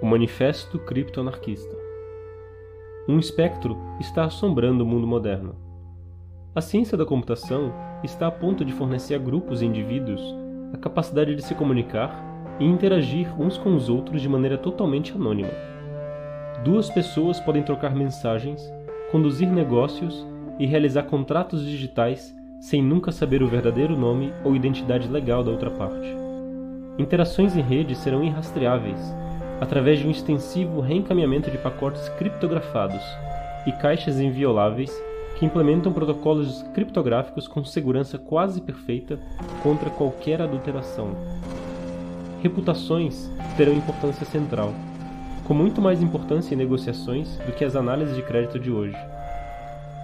O Manifesto Criptoanarquista Um espectro está assombrando o mundo moderno. A ciência da computação está a ponto de fornecer a grupos e indivíduos a capacidade de se comunicar e interagir uns com os outros de maneira totalmente anônima. Duas pessoas podem trocar mensagens, conduzir negócios e realizar contratos digitais sem nunca saber o verdadeiro nome ou identidade legal da outra parte. Interações em rede serão irrastreáveis através de um extensivo reencaminhamento de pacotes criptografados e caixas invioláveis que implementam protocolos criptográficos com segurança quase perfeita contra qualquer adulteração. Reputações terão importância central, com muito mais importância em negociações do que as análises de crédito de hoje.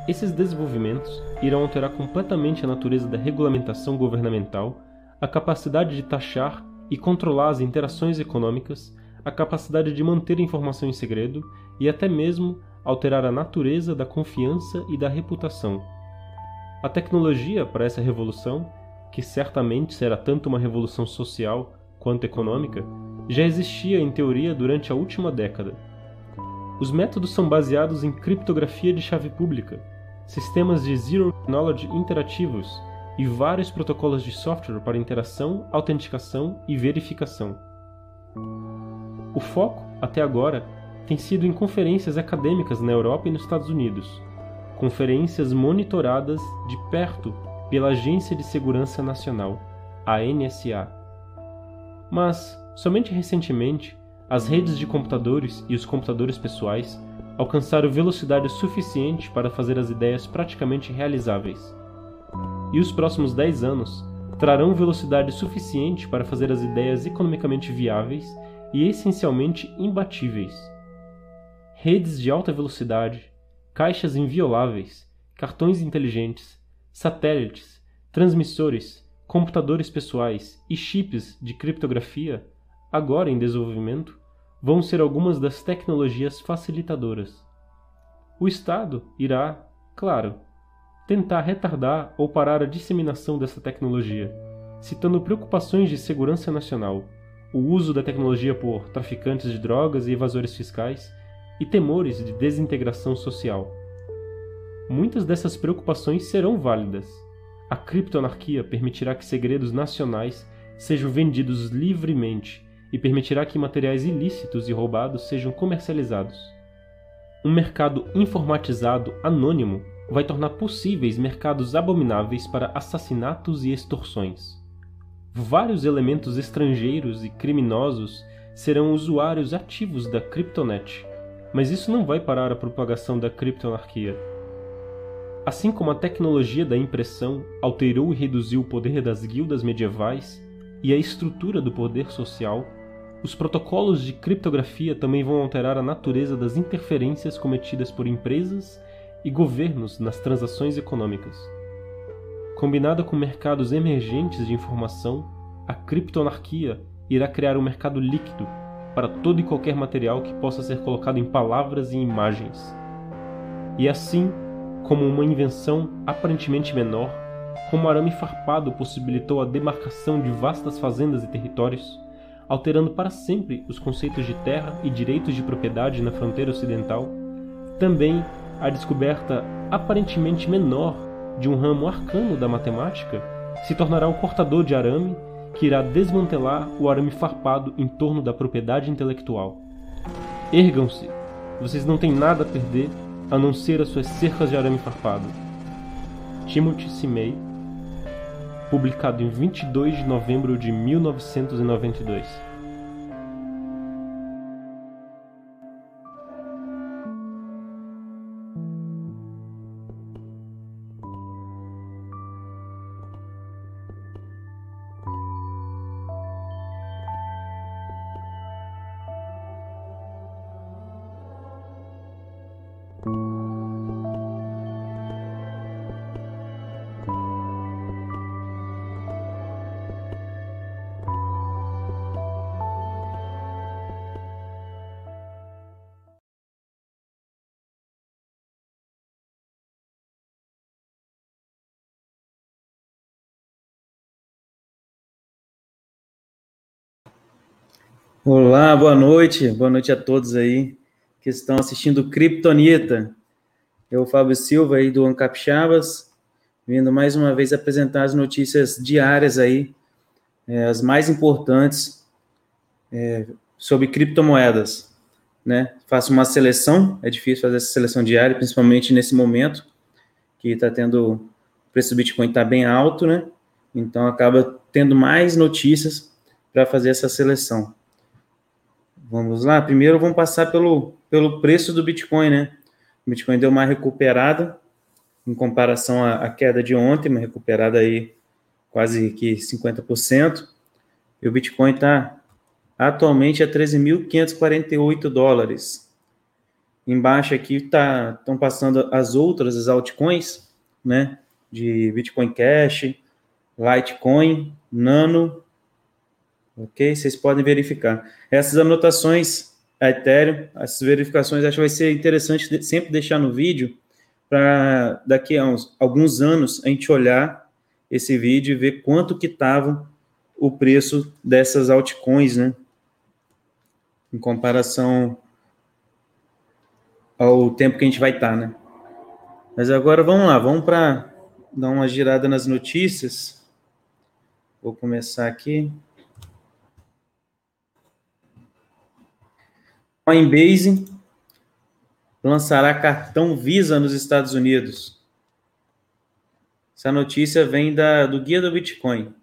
Esses desenvolvimentos irão alterar completamente a natureza da regulamentação governamental, a capacidade de taxar e controlar as interações econômicas, a capacidade de manter informação em segredo e até mesmo alterar a natureza da confiança e da reputação. A tecnologia para essa revolução, que certamente será tanto uma revolução social quanto econômica, já existia em teoria durante a última década. Os métodos são baseados em criptografia de chave pública, sistemas de Zero Knowledge interativos e vários protocolos de software para interação, autenticação e verificação. O foco, até agora, tem sido em conferências acadêmicas na Europa e nos Estados Unidos, conferências monitoradas de perto pela Agência de Segurança Nacional, a NSA. Mas, somente recentemente, as redes de computadores e os computadores pessoais alcançaram velocidade suficiente para fazer as ideias praticamente realizáveis. E os próximos 10 anos trarão velocidade suficiente para fazer as ideias economicamente viáveis e essencialmente imbatíveis. Redes de alta velocidade, caixas invioláveis, cartões inteligentes, satélites, transmissores, computadores pessoais e chips de criptografia, agora em desenvolvimento, vão ser algumas das tecnologias facilitadoras. O Estado irá, claro, tentar retardar ou parar a disseminação dessa tecnologia, citando preocupações de segurança nacional, o uso da tecnologia por traficantes de drogas e evasores fiscais e temores de desintegração social. Muitas dessas preocupações serão válidas. A criptoanarquia permitirá que segredos nacionais sejam vendidos livremente e permitirá que materiais ilícitos e roubados sejam comercializados. Um mercado informatizado anônimo vai tornar possíveis mercados abomináveis para assassinatos e extorsões vários elementos estrangeiros e criminosos serão usuários ativos da Cryptonet, mas isso não vai parar a propagação da criptoanarquia. Assim como a tecnologia da impressão alterou e reduziu o poder das guildas medievais e a estrutura do poder social, os protocolos de criptografia também vão alterar a natureza das interferências cometidas por empresas e governos nas transações econômicas. Combinada com mercados emergentes de informação, a criptoanarquia irá criar um mercado líquido para todo e qualquer material que possa ser colocado em palavras e imagens. E assim, como uma invenção aparentemente menor, como arame farpado possibilitou a demarcação de vastas fazendas e territórios, alterando para sempre os conceitos de terra e direitos de propriedade na fronteira ocidental, também a descoberta aparentemente menor de um ramo arcano da matemática se tornará o cortador de arame que irá desmantelar o arame farpado em torno da propriedade intelectual. Ergam-se, vocês não têm nada a perder a não ser as suas cercas de arame farpado. Timothy Simei, publicado em 22 de novembro de 1992. Olá, boa noite, boa noite a todos aí que estão assistindo Kryptonita. Eu, Fábio Silva, aí do Ancapixabas, vindo mais uma vez apresentar as notícias diárias aí, é, as mais importantes é, sobre criptomoedas. Né? Faço uma seleção, é difícil fazer essa seleção diária, principalmente nesse momento que está tendo, o preço do Bitcoin está bem alto, né? Então acaba tendo mais notícias para fazer essa seleção. Vamos lá, primeiro vamos passar pelo, pelo preço do Bitcoin, né? O Bitcoin deu uma recuperada em comparação à, à queda de ontem, uma recuperada aí quase que 50%. E o Bitcoin está atualmente a 13.548 dólares. Embaixo aqui tá, estão passando as outras, as altcoins, né? De Bitcoin Cash, Litecoin, Nano. Ok? Vocês podem verificar. Essas anotações, a Ethereum, essas verificações, acho que vai ser interessante sempre deixar no vídeo, para daqui a uns, alguns anos a gente olhar esse vídeo e ver quanto que estava o preço dessas altcoins, né? Em comparação ao tempo que a gente vai estar, tá, né? Mas agora vamos lá, vamos para dar uma girada nas notícias. Vou começar aqui. Coinbase lançará cartão Visa nos Estados Unidos. Essa notícia vem da, do Guia do Bitcoin.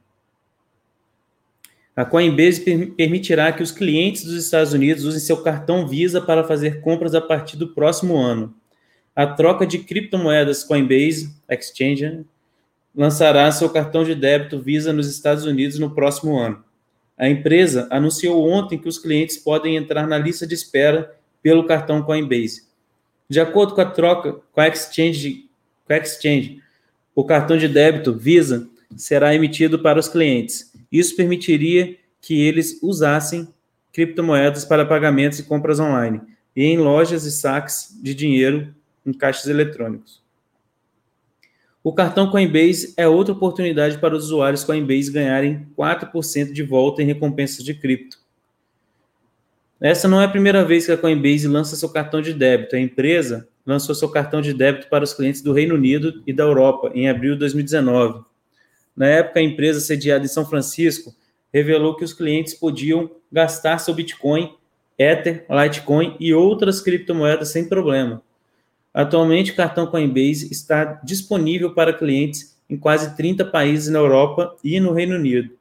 A Coinbase permitirá que os clientes dos Estados Unidos usem seu cartão Visa para fazer compras a partir do próximo ano. A troca de criptomoedas Coinbase Exchange lançará seu cartão de débito Visa nos Estados Unidos no próximo ano. A empresa anunciou ontem que os clientes podem entrar na lista de espera pelo cartão Coinbase. De acordo com a troca com a Exchange, com a Exchange o cartão de débito Visa será emitido para os clientes. Isso permitiria que eles usassem criptomoedas para pagamentos e compras online e em lojas e saques de dinheiro em caixas eletrônicos. O cartão Coinbase é outra oportunidade para os usuários Coinbase ganharem 4% de volta em recompensas de cripto. Essa não é a primeira vez que a Coinbase lança seu cartão de débito. A empresa lançou seu cartão de débito para os clientes do Reino Unido e da Europa em abril de 2019. Na época, a empresa sediada em São Francisco revelou que os clientes podiam gastar seu Bitcoin, Ether, Litecoin e outras criptomoedas sem problema. Atualmente, o cartão Coinbase está disponível para clientes em quase 30 países na Europa e no Reino Unido.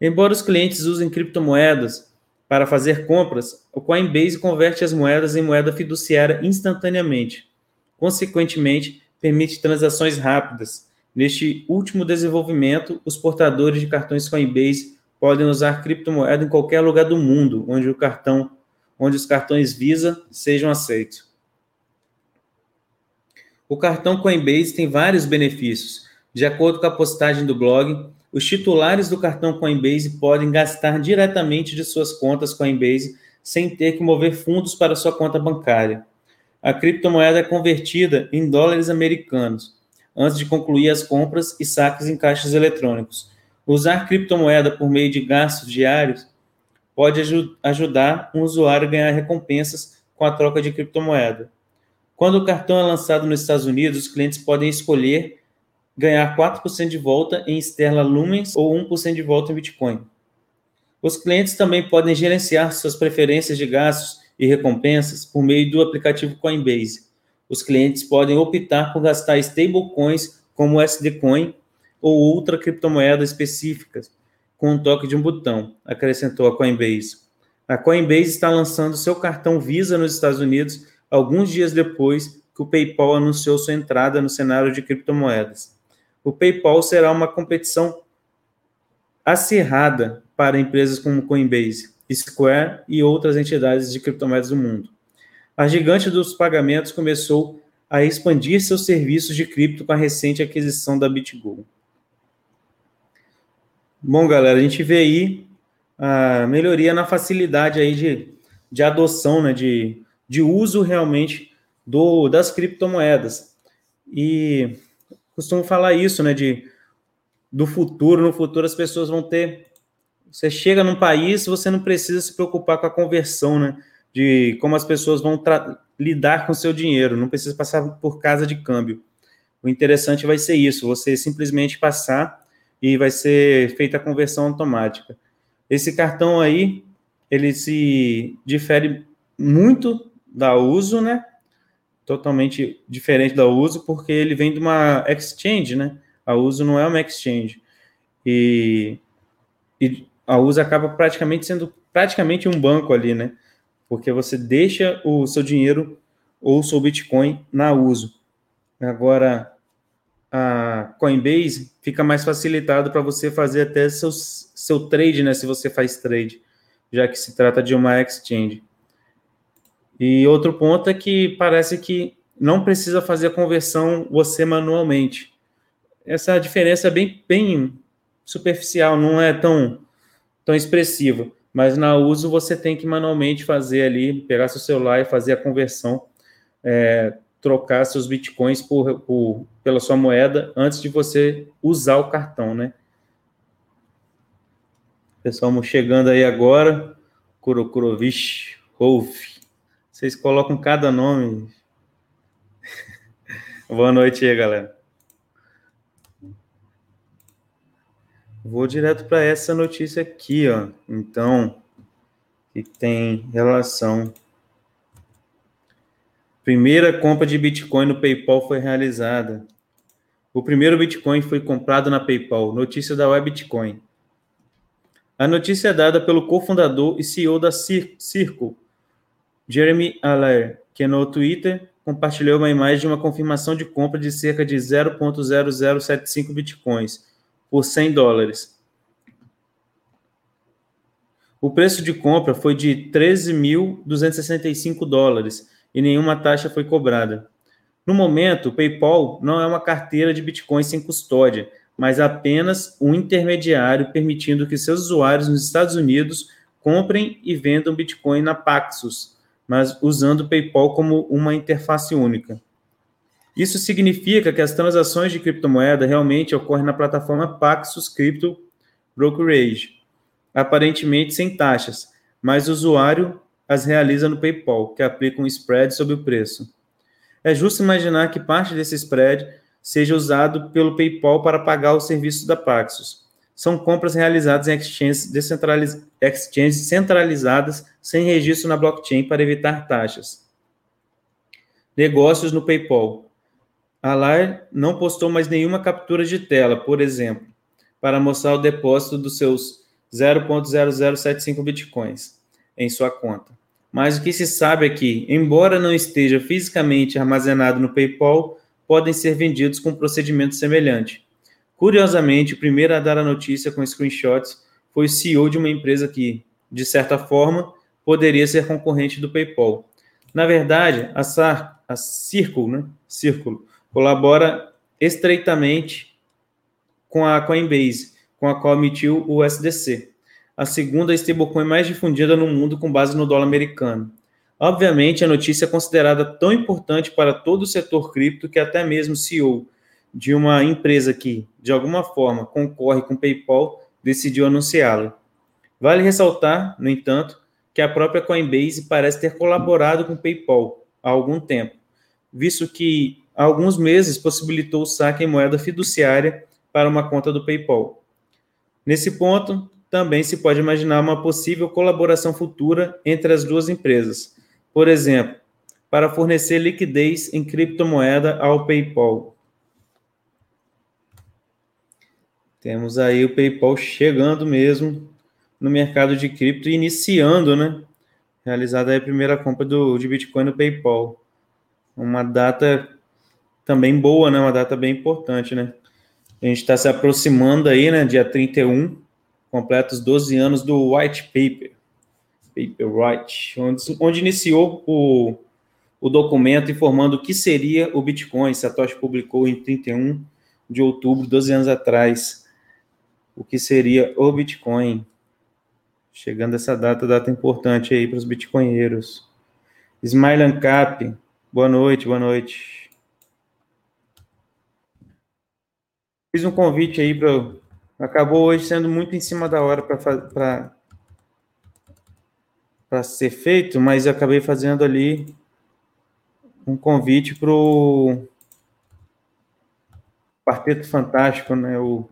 Embora os clientes usem criptomoedas para fazer compras, o Coinbase converte as moedas em moeda fiduciária instantaneamente. Consequentemente, permite transações rápidas. Neste último desenvolvimento, os portadores de cartões Coinbase podem usar criptomoeda em qualquer lugar do mundo onde o cartão, onde os cartões Visa sejam aceitos. O cartão Coinbase tem vários benefícios. De acordo com a postagem do blog, os titulares do cartão Coinbase podem gastar diretamente de suas contas Coinbase sem ter que mover fundos para sua conta bancária. A criptomoeda é convertida em dólares americanos antes de concluir as compras e saques em caixas eletrônicos. Usar criptomoeda por meio de gastos diários pode ajudar um usuário a ganhar recompensas com a troca de criptomoeda. Quando o cartão é lançado nos Estados Unidos, os clientes podem escolher ganhar 4% de volta em Sterling Lumens ou 1% de volta em Bitcoin. Os clientes também podem gerenciar suas preferências de gastos e recompensas por meio do aplicativo Coinbase. Os clientes podem optar por gastar stablecoins como o SD Coin ou outra criptomoeda específica com um toque de um botão, acrescentou a Coinbase. A Coinbase está lançando seu cartão Visa nos Estados Unidos alguns dias depois que o PayPal anunciou sua entrada no cenário de criptomoedas. O PayPal será uma competição acirrada para empresas como Coinbase, Square e outras entidades de criptomoedas do mundo. A gigante dos pagamentos começou a expandir seus serviços de cripto com a recente aquisição da BitGo. Bom, galera, a gente vê aí a melhoria na facilidade aí de, de adoção, né, de de uso realmente do, das criptomoedas. E costumo falar isso, né, de do futuro, no futuro as pessoas vão ter Você chega num país, você não precisa se preocupar com a conversão, né? De como as pessoas vão lidar com o seu dinheiro, não precisa passar por casa de câmbio. O interessante vai ser isso, você simplesmente passar e vai ser feita a conversão automática. Esse cartão aí, ele se difere muito da uso, né? Totalmente diferente da uso, porque ele vem de uma exchange, né? A uso não é uma exchange. E, e a uso acaba praticamente sendo praticamente um banco ali, né? Porque você deixa o seu dinheiro ou o seu Bitcoin na uso. Agora, a Coinbase fica mais facilitado para você fazer até seu, seu trade, né? Se você faz trade, já que se trata de uma exchange. E outro ponto é que parece que não precisa fazer a conversão você manualmente. Essa diferença é bem, bem superficial, não é tão, tão expressiva. Mas na uso você tem que manualmente fazer ali, pegar seu celular e fazer a conversão. É, trocar seus bitcoins por, por, pela sua moeda antes de você usar o cartão, né? Pessoal, chegando aí agora, Kurokurovich, Wolf. Vocês colocam cada nome. Boa noite aí, galera. Vou direto para essa notícia aqui, ó. Então, que tem relação Primeira compra de Bitcoin no PayPal foi realizada. O primeiro Bitcoin foi comprado na PayPal. Notícia da Web Bitcoin. A notícia é dada pelo cofundador e CEO da Circle, Jeremy Allaire, que no Twitter compartilhou uma imagem de uma confirmação de compra de cerca de 0.0075 bitcoins por 100 dólares. O preço de compra foi de 13.265 dólares e nenhuma taxa foi cobrada. No momento, o PayPal não é uma carteira de Bitcoin sem custódia, mas apenas um intermediário permitindo que seus usuários nos Estados Unidos comprem e vendam Bitcoin na Paxos, mas usando o PayPal como uma interface única. Isso significa que as transações de criptomoeda realmente ocorrem na plataforma Paxos Crypto Brokerage, aparentemente sem taxas, mas o usuário as realiza no PayPal, que aplica um spread sobre o preço. É justo imaginar que parte desse spread seja usado pelo PayPal para pagar os serviços da Paxos. São compras realizadas em exchanges, descentraliz... exchanges centralizadas sem registro na blockchain para evitar taxas. Negócios no PayPal. A Lair não postou mais nenhuma captura de tela, por exemplo, para mostrar o depósito dos seus 0.0075 bitcoins em sua conta. Mas o que se sabe é que, embora não esteja fisicamente armazenado no PayPal, podem ser vendidos com procedimento semelhante. Curiosamente, o primeiro a dar a notícia com screenshots foi o CEO de uma empresa que, de certa forma, poderia ser concorrente do PayPal. Na verdade, a, Sar, a né? Círculo colabora estreitamente com a Coinbase, com a qual emitiu o SDC a segunda stablecoin mais difundida no mundo com base no dólar americano. Obviamente, a notícia é considerada tão importante para todo o setor cripto que até mesmo o CEO de uma empresa que, de alguma forma, concorre com o PayPal decidiu anunciá-la. Vale ressaltar, no entanto, que a própria Coinbase parece ter colaborado com o PayPal há algum tempo, visto que há alguns meses possibilitou o saque em moeda fiduciária para uma conta do PayPal. Nesse ponto, também se pode imaginar uma possível colaboração futura entre as duas empresas. Por exemplo, para fornecer liquidez em criptomoeda ao PayPal. Temos aí o PayPal chegando mesmo no mercado de cripto, iniciando, né? Realizada a primeira compra do, de Bitcoin no PayPal. Uma data também boa, né? Uma data bem importante, né? A gente está se aproximando aí, né? Dia 31 completa os 12 anos do White Paper, Paper White, onde, onde iniciou o, o documento informando o que seria o Bitcoin. Satoshi publicou em 31 de outubro, 12 anos atrás, o que seria o Bitcoin. Chegando essa data, data importante aí para os bitcoinheiros. Smile Cap, boa noite, boa noite. Fiz um convite aí para Acabou hoje sendo muito em cima da hora para para ser feito, mas eu acabei fazendo ali um convite para o Quarteto Fantástico, né? O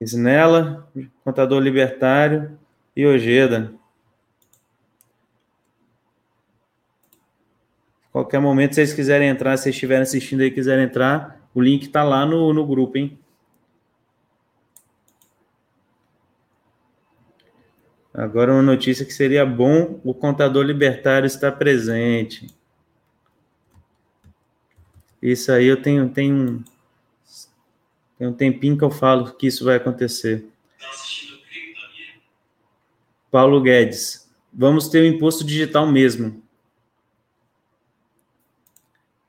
Snella, Contador Libertário e Ojeda. Qualquer momento, se vocês quiserem entrar, se vocês estiverem assistindo aí quiserem entrar, o link está lá no, no grupo, hein? Agora uma notícia que seria bom o contador libertário estar presente. Isso aí eu tenho, tenho, tenho um tempinho que eu falo que isso vai acontecer. Paulo Guedes. Vamos ter o imposto digital mesmo.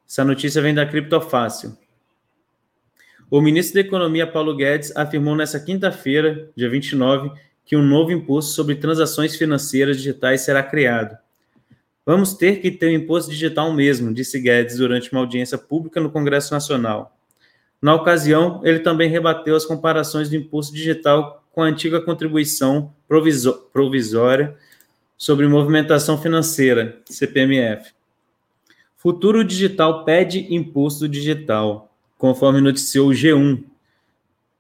Essa notícia vem da Criptofácil. O ministro da Economia, Paulo Guedes, afirmou nesta quinta-feira, dia 29, que um novo imposto sobre transações financeiras digitais será criado. Vamos ter que ter um imposto digital mesmo, disse Guedes durante uma audiência pública no Congresso Nacional. Na ocasião, ele também rebateu as comparações do imposto digital com a antiga contribuição provisória sobre movimentação financeira, CPMF. Futuro Digital pede imposto digital, conforme noticiou o G1.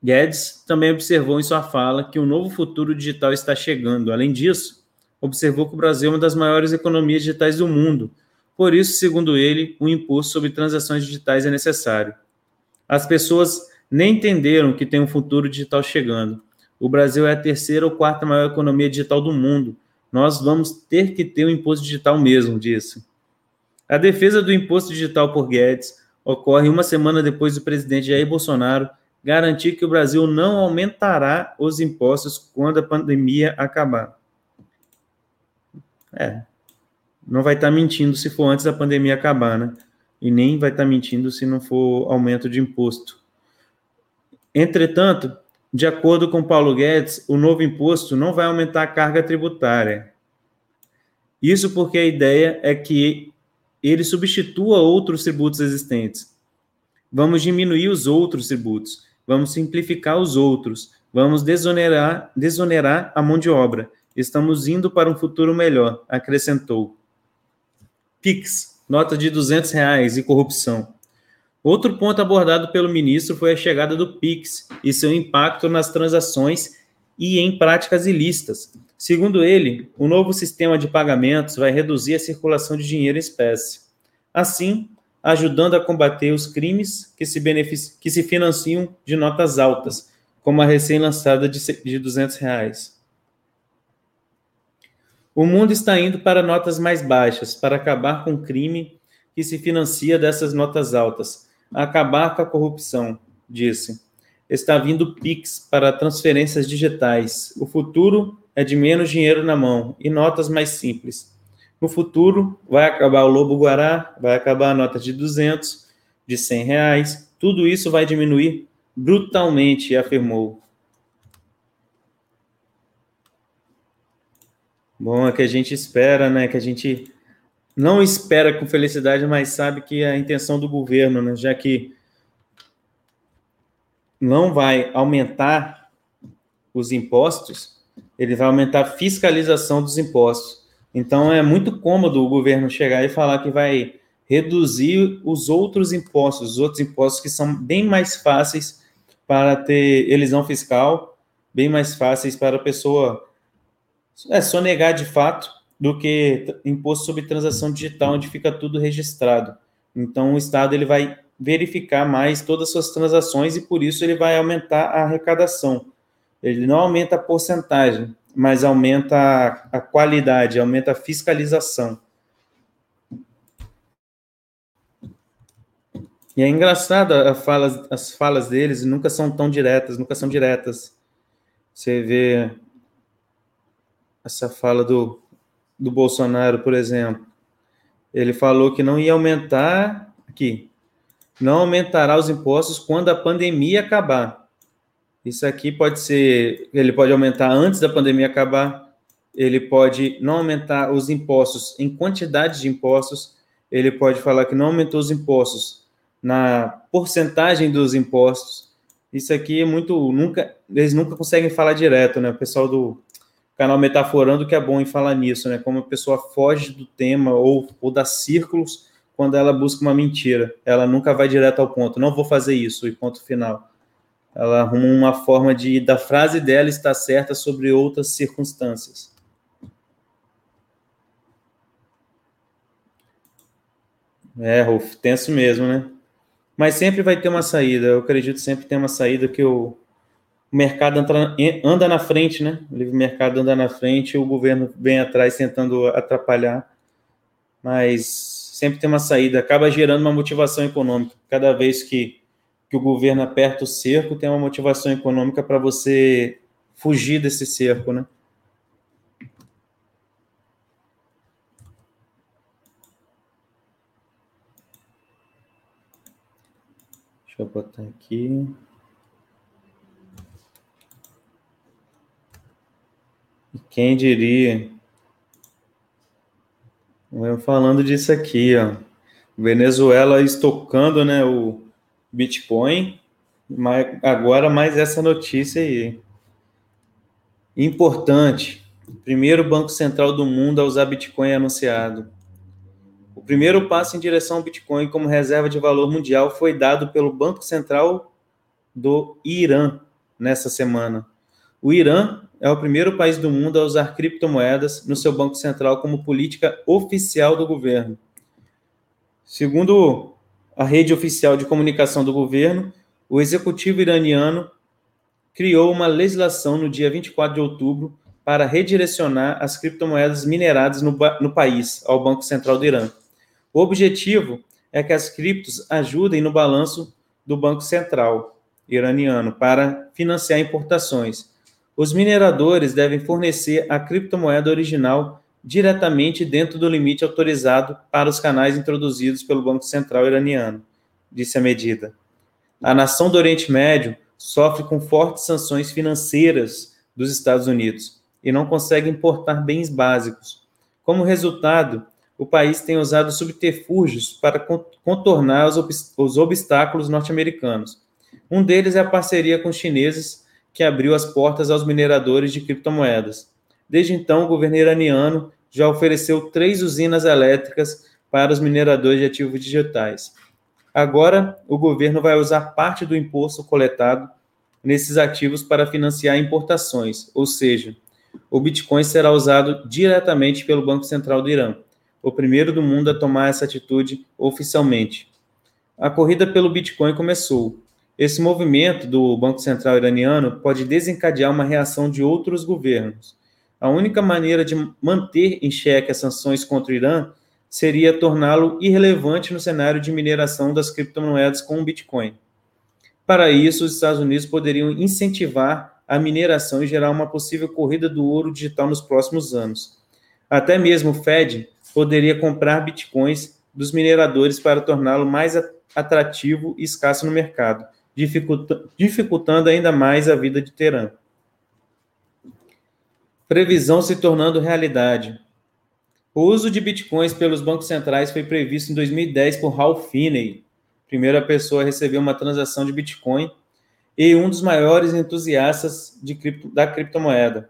Guedes também observou em sua fala que o novo futuro digital está chegando. Além disso, observou que o Brasil é uma das maiores economias digitais do mundo. Por isso, segundo ele, um imposto sobre transações digitais é necessário. As pessoas nem entenderam que tem um futuro digital chegando. O Brasil é a terceira ou quarta maior economia digital do mundo. Nós vamos ter que ter um imposto digital mesmo, disse. A defesa do imposto digital por Guedes ocorre uma semana depois do presidente Jair Bolsonaro garantir que o Brasil não aumentará os impostos quando a pandemia acabar. É, não vai estar mentindo se for antes da pandemia acabar, né? E nem vai estar mentindo se não for aumento de imposto. Entretanto, de acordo com Paulo Guedes, o novo imposto não vai aumentar a carga tributária. Isso porque a ideia é que ele substitua outros tributos existentes. Vamos diminuir os outros tributos, vamos simplificar os outros, vamos desonerar, desonerar a mão de obra. Estamos indo para um futuro melhor, acrescentou. PIX, nota de 200 reais e corrupção. Outro ponto abordado pelo ministro foi a chegada do PIX e seu impacto nas transações e em práticas ilícitas. Segundo ele, o novo sistema de pagamentos vai reduzir a circulação de dinheiro em espécie, assim, ajudando a combater os crimes que se, que se financiam de notas altas, como a recém-lançada de, de 200 reais. O mundo está indo para notas mais baixas, para acabar com o crime que se financia dessas notas altas, acabar com a corrupção, disse está vindo Pix para transferências digitais. O futuro é de menos dinheiro na mão e notas mais simples. No futuro, vai acabar o Lobo Guará, vai acabar a nota de 200, de 100 reais. Tudo isso vai diminuir brutalmente, afirmou. Bom, é que a gente espera, né? Que a gente não espera com felicidade, mas sabe que é a intenção do governo, né? Já que não vai aumentar os impostos, ele vai aumentar a fiscalização dos impostos. Então é muito cômodo o governo chegar e falar que vai reduzir os outros impostos, os outros impostos que são bem mais fáceis para ter elisão fiscal, bem mais fáceis para a pessoa é sonegar de fato do que imposto sobre transação digital, onde fica tudo registrado. Então o Estado ele vai verificar mais todas as suas transações e por isso ele vai aumentar a arrecadação. Ele não aumenta a porcentagem, mas aumenta a, a qualidade, aumenta a fiscalização. E é engraçado a fala, as falas deles nunca são tão diretas, nunca são diretas. Você vê essa fala do, do Bolsonaro, por exemplo. Ele falou que não ia aumentar aqui, não aumentará os impostos quando a pandemia acabar. Isso aqui pode ser, ele pode aumentar antes da pandemia acabar, ele pode não aumentar os impostos em quantidade de impostos, ele pode falar que não aumentou os impostos na porcentagem dos impostos, Isso aqui é muito. nunca Eles nunca conseguem falar direto, né? O pessoal do canal Metaforando que é bom em falar nisso, né? Como a pessoa foge do tema ou, ou dá círculos quando ela busca uma mentira. Ela nunca vai direto ao ponto. Não vou fazer isso, e ponto final. Ela arruma uma forma de da frase dela estar certa sobre outras circunstâncias. É, Rolf, tenso mesmo, né? Mas sempre vai ter uma saída. Eu acredito sempre tem uma saída que o mercado anda, anda na frente, né? O livre mercado anda na frente, o governo vem atrás tentando atrapalhar. Mas sempre tem uma saída. Acaba gerando uma motivação econômica. Cada vez que, que o governo aperta o cerco, tem uma motivação econômica para você fugir desse cerco, né? Deixa eu botar aqui. Quem diria? Eu falando disso aqui, ó. Venezuela estocando, né, o Bitcoin. Mas agora mais essa notícia aí. Importante. Primeiro banco central do mundo a usar Bitcoin anunciado. O primeiro passo em direção ao Bitcoin como reserva de valor mundial foi dado pelo Banco Central do Irã nessa semana. O Irã é o primeiro país do mundo a usar criptomoedas no seu banco central como política oficial do governo. Segundo a rede oficial de comunicação do governo, o executivo iraniano criou uma legislação no dia 24 de outubro para redirecionar as criptomoedas mineradas no, no país ao Banco Central do Irã. O objetivo é que as criptos ajudem no balanço do Banco Central iraniano para financiar importações. Os mineradores devem fornecer a criptomoeda original diretamente dentro do limite autorizado para os canais introduzidos pelo Banco Central iraniano, disse a medida. A nação do Oriente Médio sofre com fortes sanções financeiras dos Estados Unidos e não consegue importar bens básicos. Como resultado, o país tem usado subterfúgios para contornar os, ob os obstáculos norte-americanos. Um deles é a parceria com os chineses, que abriu as portas aos mineradores de criptomoedas. Desde então, o governo iraniano já ofereceu três usinas elétricas para os mineradores de ativos digitais. Agora, o governo vai usar parte do imposto coletado nesses ativos para financiar importações, ou seja, o Bitcoin será usado diretamente pelo Banco Central do Irã o primeiro do mundo a tomar essa atitude oficialmente. A corrida pelo Bitcoin começou. Esse movimento do Banco Central iraniano pode desencadear uma reação de outros governos. A única maneira de manter em xeque as sanções contra o Irã seria torná-lo irrelevante no cenário de mineração das criptomoedas com o Bitcoin. Para isso, os Estados Unidos poderiam incentivar a mineração e gerar uma possível corrida do ouro digital nos próximos anos. Até mesmo o Fed poderia comprar bitcoins dos mineradores para torná-lo mais atrativo e escasso no mercado, dificultando ainda mais a vida de Teran. Previsão se tornando realidade. O uso de bitcoins pelos bancos centrais foi previsto em 2010 por Ralph Finney, primeira pessoa a receber uma transação de bitcoin e um dos maiores entusiastas cripto, da criptomoeda.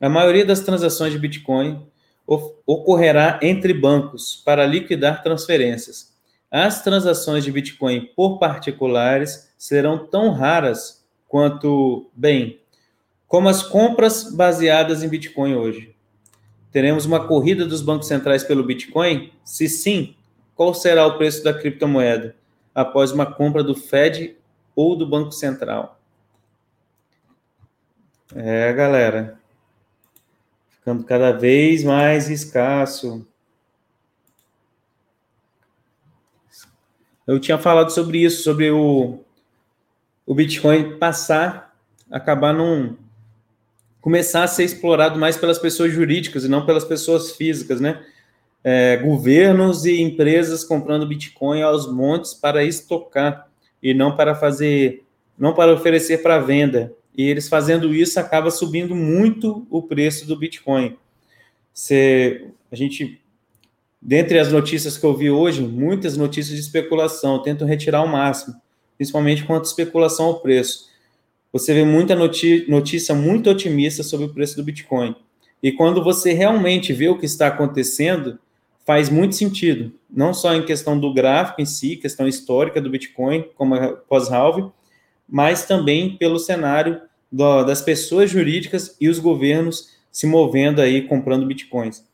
A maioria das transações de bitcoin ocorrerá entre bancos para liquidar transferências. As transações de Bitcoin por particulares serão tão raras quanto, bem, como as compras baseadas em Bitcoin hoje. Teremos uma corrida dos bancos centrais pelo Bitcoin? Se sim, qual será o preço da criptomoeda após uma compra do Fed ou do Banco Central? É, galera, ficando cada vez mais escasso. Eu tinha falado sobre isso, sobre o, o Bitcoin passar, acabar num. começar a ser explorado mais pelas pessoas jurídicas e não pelas pessoas físicas, né? É, governos e empresas comprando Bitcoin aos montes para estocar e não para fazer, não para oferecer para venda e eles fazendo isso acaba subindo muito o preço do Bitcoin. Se a gente, dentre as notícias que eu vi hoje, muitas notícias de especulação, tentam retirar o máximo. Principalmente quanto à especulação ao preço. Você vê muita notícia muito otimista sobre o preço do Bitcoin. E quando você realmente vê o que está acontecendo, faz muito sentido. Não só em questão do gráfico em si, questão histórica do Bitcoin, como pós-halve, mas também pelo cenário das pessoas jurídicas e os governos se movendo aí, comprando Bitcoins.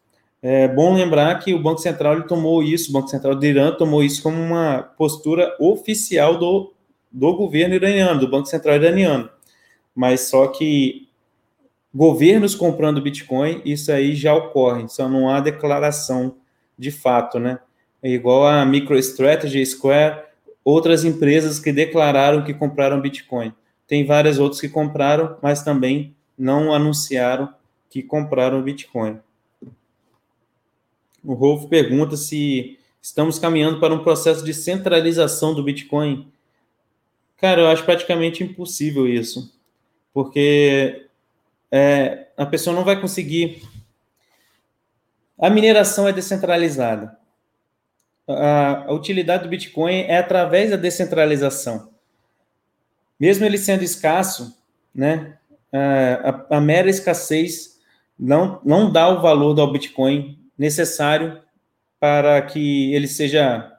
É bom lembrar que o Banco Central ele tomou isso, o Banco Central do Irã tomou isso como uma postura oficial do, do governo iraniano, do Banco Central iraniano. Mas só que governos comprando Bitcoin, isso aí já ocorre, só não há declaração de fato, né? É igual a MicroStrategy, Square, outras empresas que declararam que compraram Bitcoin. Tem várias outras que compraram, mas também não anunciaram que compraram Bitcoin. O Rolf pergunta se estamos caminhando para um processo de centralização do Bitcoin. Cara, eu acho praticamente impossível isso, porque é, a pessoa não vai conseguir. A mineração é descentralizada. A, a utilidade do Bitcoin é através da descentralização. Mesmo ele sendo escasso, né, a, a, mera escassez não, não dá o valor do Bitcoin necessário para que ele seja,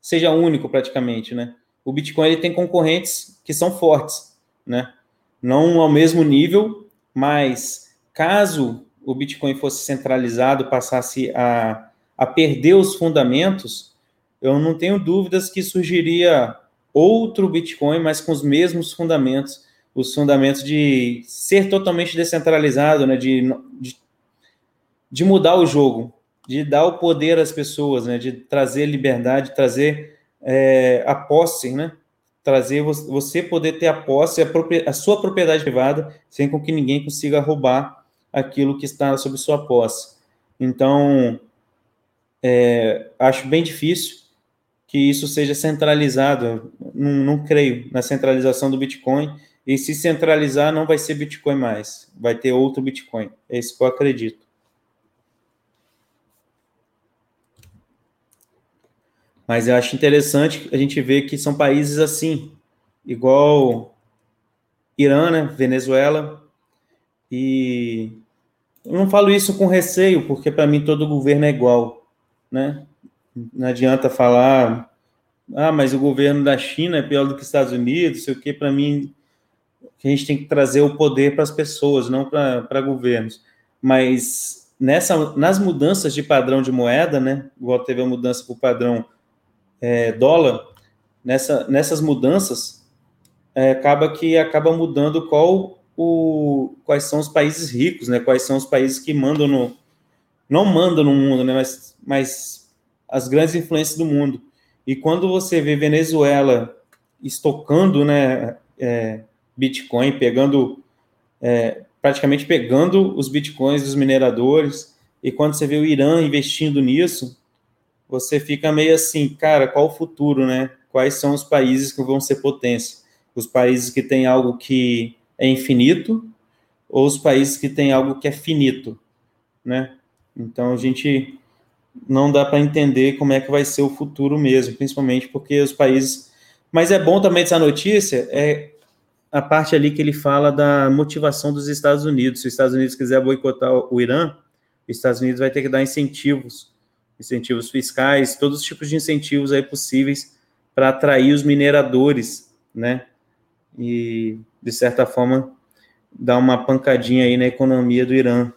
seja único praticamente, né? O Bitcoin ele tem concorrentes que são fortes, né? Não ao mesmo nível, mas caso o Bitcoin fosse centralizado, passasse a, a perder os fundamentos, eu não tenho dúvidas que surgiria outro Bitcoin, mas com os mesmos fundamentos, os fundamentos de ser totalmente descentralizado, né, de, de, de mudar o jogo, de dar o poder às pessoas, né, de trazer liberdade, trazer é, a posse, né, trazer você poder ter a posse, a, a sua propriedade privada, sem com que ninguém consiga roubar aquilo que está sob sua posse. Então, é, acho bem difícil que isso seja centralizado. Não, não, creio na centralização do Bitcoin. E se centralizar, não vai ser Bitcoin mais. Vai ter outro Bitcoin. É isso que eu acredito. Mas eu acho interessante a gente ver que são países assim, igual Irã, né, Venezuela, e eu não falo isso com receio, porque para mim todo governo é igual, né? Não adianta falar, ah, mas o governo da China é pior do que os Estados Unidos, sei o que, para mim, a gente tem que trazer o poder para as pessoas, não para governos. Mas nessa, nas mudanças de padrão de moeda, né, igual teve a mudança para o padrão é, dólar, nessa, nessas mudanças, é, acaba que acaba mudando qual o, quais são os países ricos, né? Quais são os países que mandam no não mandam no mundo, né? Mas, mas as grandes influências do mundo. E quando você vê Venezuela estocando, né, é, Bitcoin, pegando é, praticamente pegando os bitcoins dos mineradores, e quando você vê o Irã investindo nisso, você fica meio assim, cara, qual o futuro, né? Quais são os países que vão ser potência? Os países que têm algo que é infinito ou os países que têm algo que é finito, né? Então a gente não dá para entender como é que vai ser o futuro mesmo, principalmente porque os países. Mas é bom também essa notícia é a parte ali que ele fala da motivação dos Estados Unidos. Se os Estados Unidos quiser boicotar o Irã, os Estados Unidos vai ter que dar incentivos incentivos fiscais, todos os tipos de incentivos aí possíveis para atrair os mineradores, né? E, de certa forma, dar uma pancadinha aí na economia do Irã.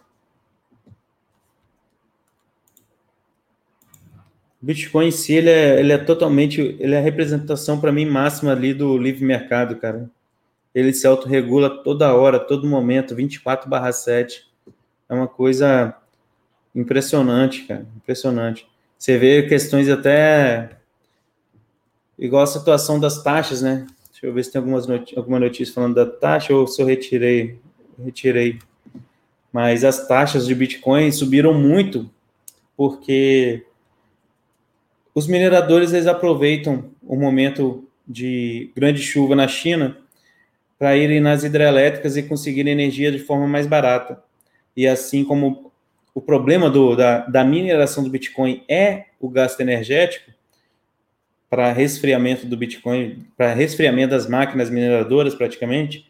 Bitcoin em si, ele é, ele é totalmente, ele é a representação para mim máxima ali do livre mercado, cara. Ele se autorregula toda hora, todo momento, 24/7. É uma coisa Impressionante, cara, impressionante. Você vê questões até igual a situação das taxas, né? Deixa eu ver se tem algumas not alguma notícia falando da taxa ou se eu retirei. retirei. Mas as taxas de Bitcoin subiram muito porque os mineradores eles aproveitam o momento de grande chuva na China para irem nas hidrelétricas e conseguirem energia de forma mais barata. E assim como o problema do, da, da mineração do Bitcoin é o gasto energético, para resfriamento do Bitcoin, para resfriamento das máquinas mineradoras, praticamente,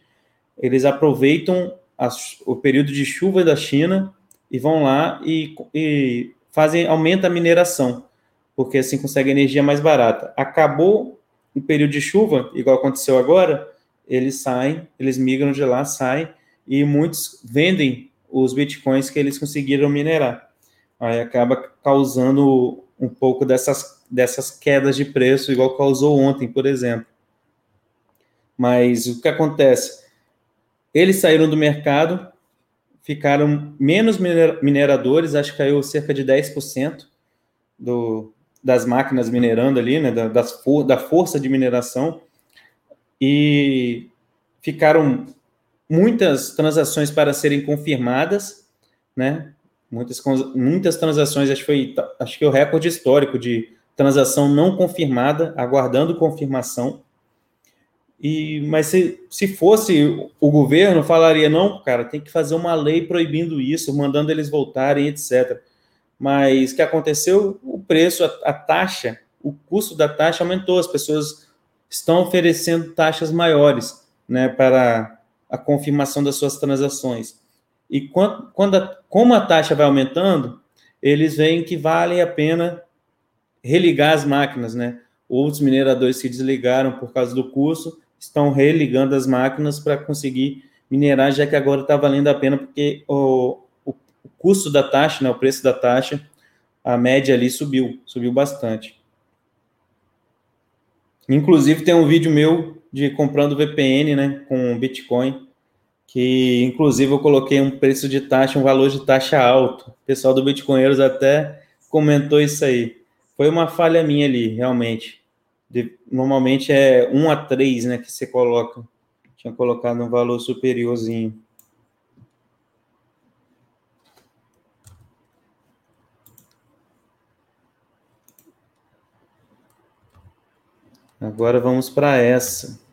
eles aproveitam as, o período de chuva da China e vão lá e, e fazem aumenta a mineração, porque assim consegue energia mais barata. Acabou o período de chuva, igual aconteceu agora, eles saem, eles migram de lá, saem e muitos vendem os bitcoins que eles conseguiram minerar. Aí acaba causando um pouco dessas, dessas quedas de preço, igual causou ontem, por exemplo. Mas o que acontece? Eles saíram do mercado, ficaram menos mineradores, acho que caiu cerca de 10% do, das máquinas minerando ali, né, da, das da força de mineração, e ficaram muitas transações para serem confirmadas, né? Muitas, muitas transações, acho que foi acho que é o recorde histórico de transação não confirmada, aguardando confirmação. E, mas se, se fosse o governo, falaria: não, cara, tem que fazer uma lei proibindo isso, mandando eles voltarem, etc. Mas o que aconteceu? O preço, a, a taxa, o custo da taxa aumentou, as pessoas estão oferecendo taxas maiores né, para a confirmação das suas transações. E quando, quando a, como a taxa vai aumentando, eles veem que vale a pena religar as máquinas, né? Outros mineradores se desligaram por causa do custo, estão religando as máquinas para conseguir minerar, já que agora está valendo a pena, porque o, o, o, custo da taxa, né, o preço da taxa, a média ali subiu, subiu bastante. Inclusive, tem um vídeo meu de comprando VPN, né, com Bitcoin, que inclusive eu coloquei um preço de taxa, um valor de taxa alto. O pessoal do Bitcoinheiros até comentou isso aí. Foi uma falha minha ali, realmente. De, normalmente é 1 a 3, né, que você coloca. Tinha colocado um valor superiorzinho. Agora vamos para essa.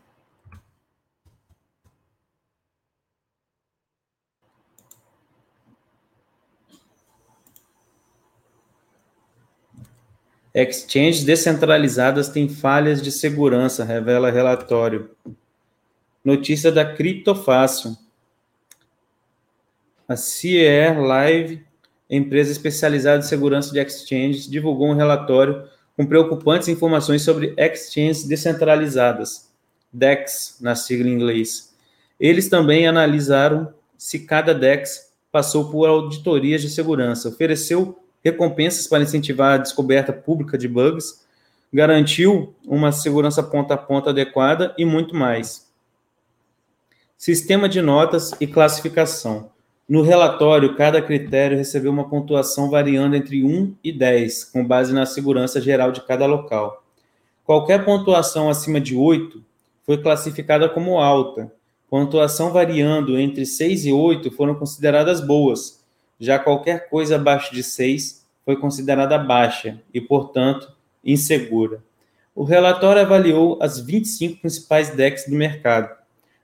Exchanges descentralizadas têm falhas de segurança, revela relatório. Notícia da Criptofácil. A CER Live, empresa especializada em segurança de exchanges, divulgou um relatório com preocupantes informações sobre exchanges descentralizadas, DEX, na sigla em inglês. Eles também analisaram se cada DEX passou por auditorias de segurança, ofereceu recompensas para incentivar a descoberta pública de bugs, garantiu uma segurança ponta a ponta adequada e muito mais. Sistema de notas e classificação. No relatório, cada critério recebeu uma pontuação variando entre 1 e 10, com base na segurança geral de cada local. Qualquer pontuação acima de 8 foi classificada como alta. Pontuação variando entre 6 e 8 foram consideradas boas, já qualquer coisa abaixo de 6 foi considerada baixa e, portanto, insegura. O relatório avaliou as 25 principais DEX do mercado.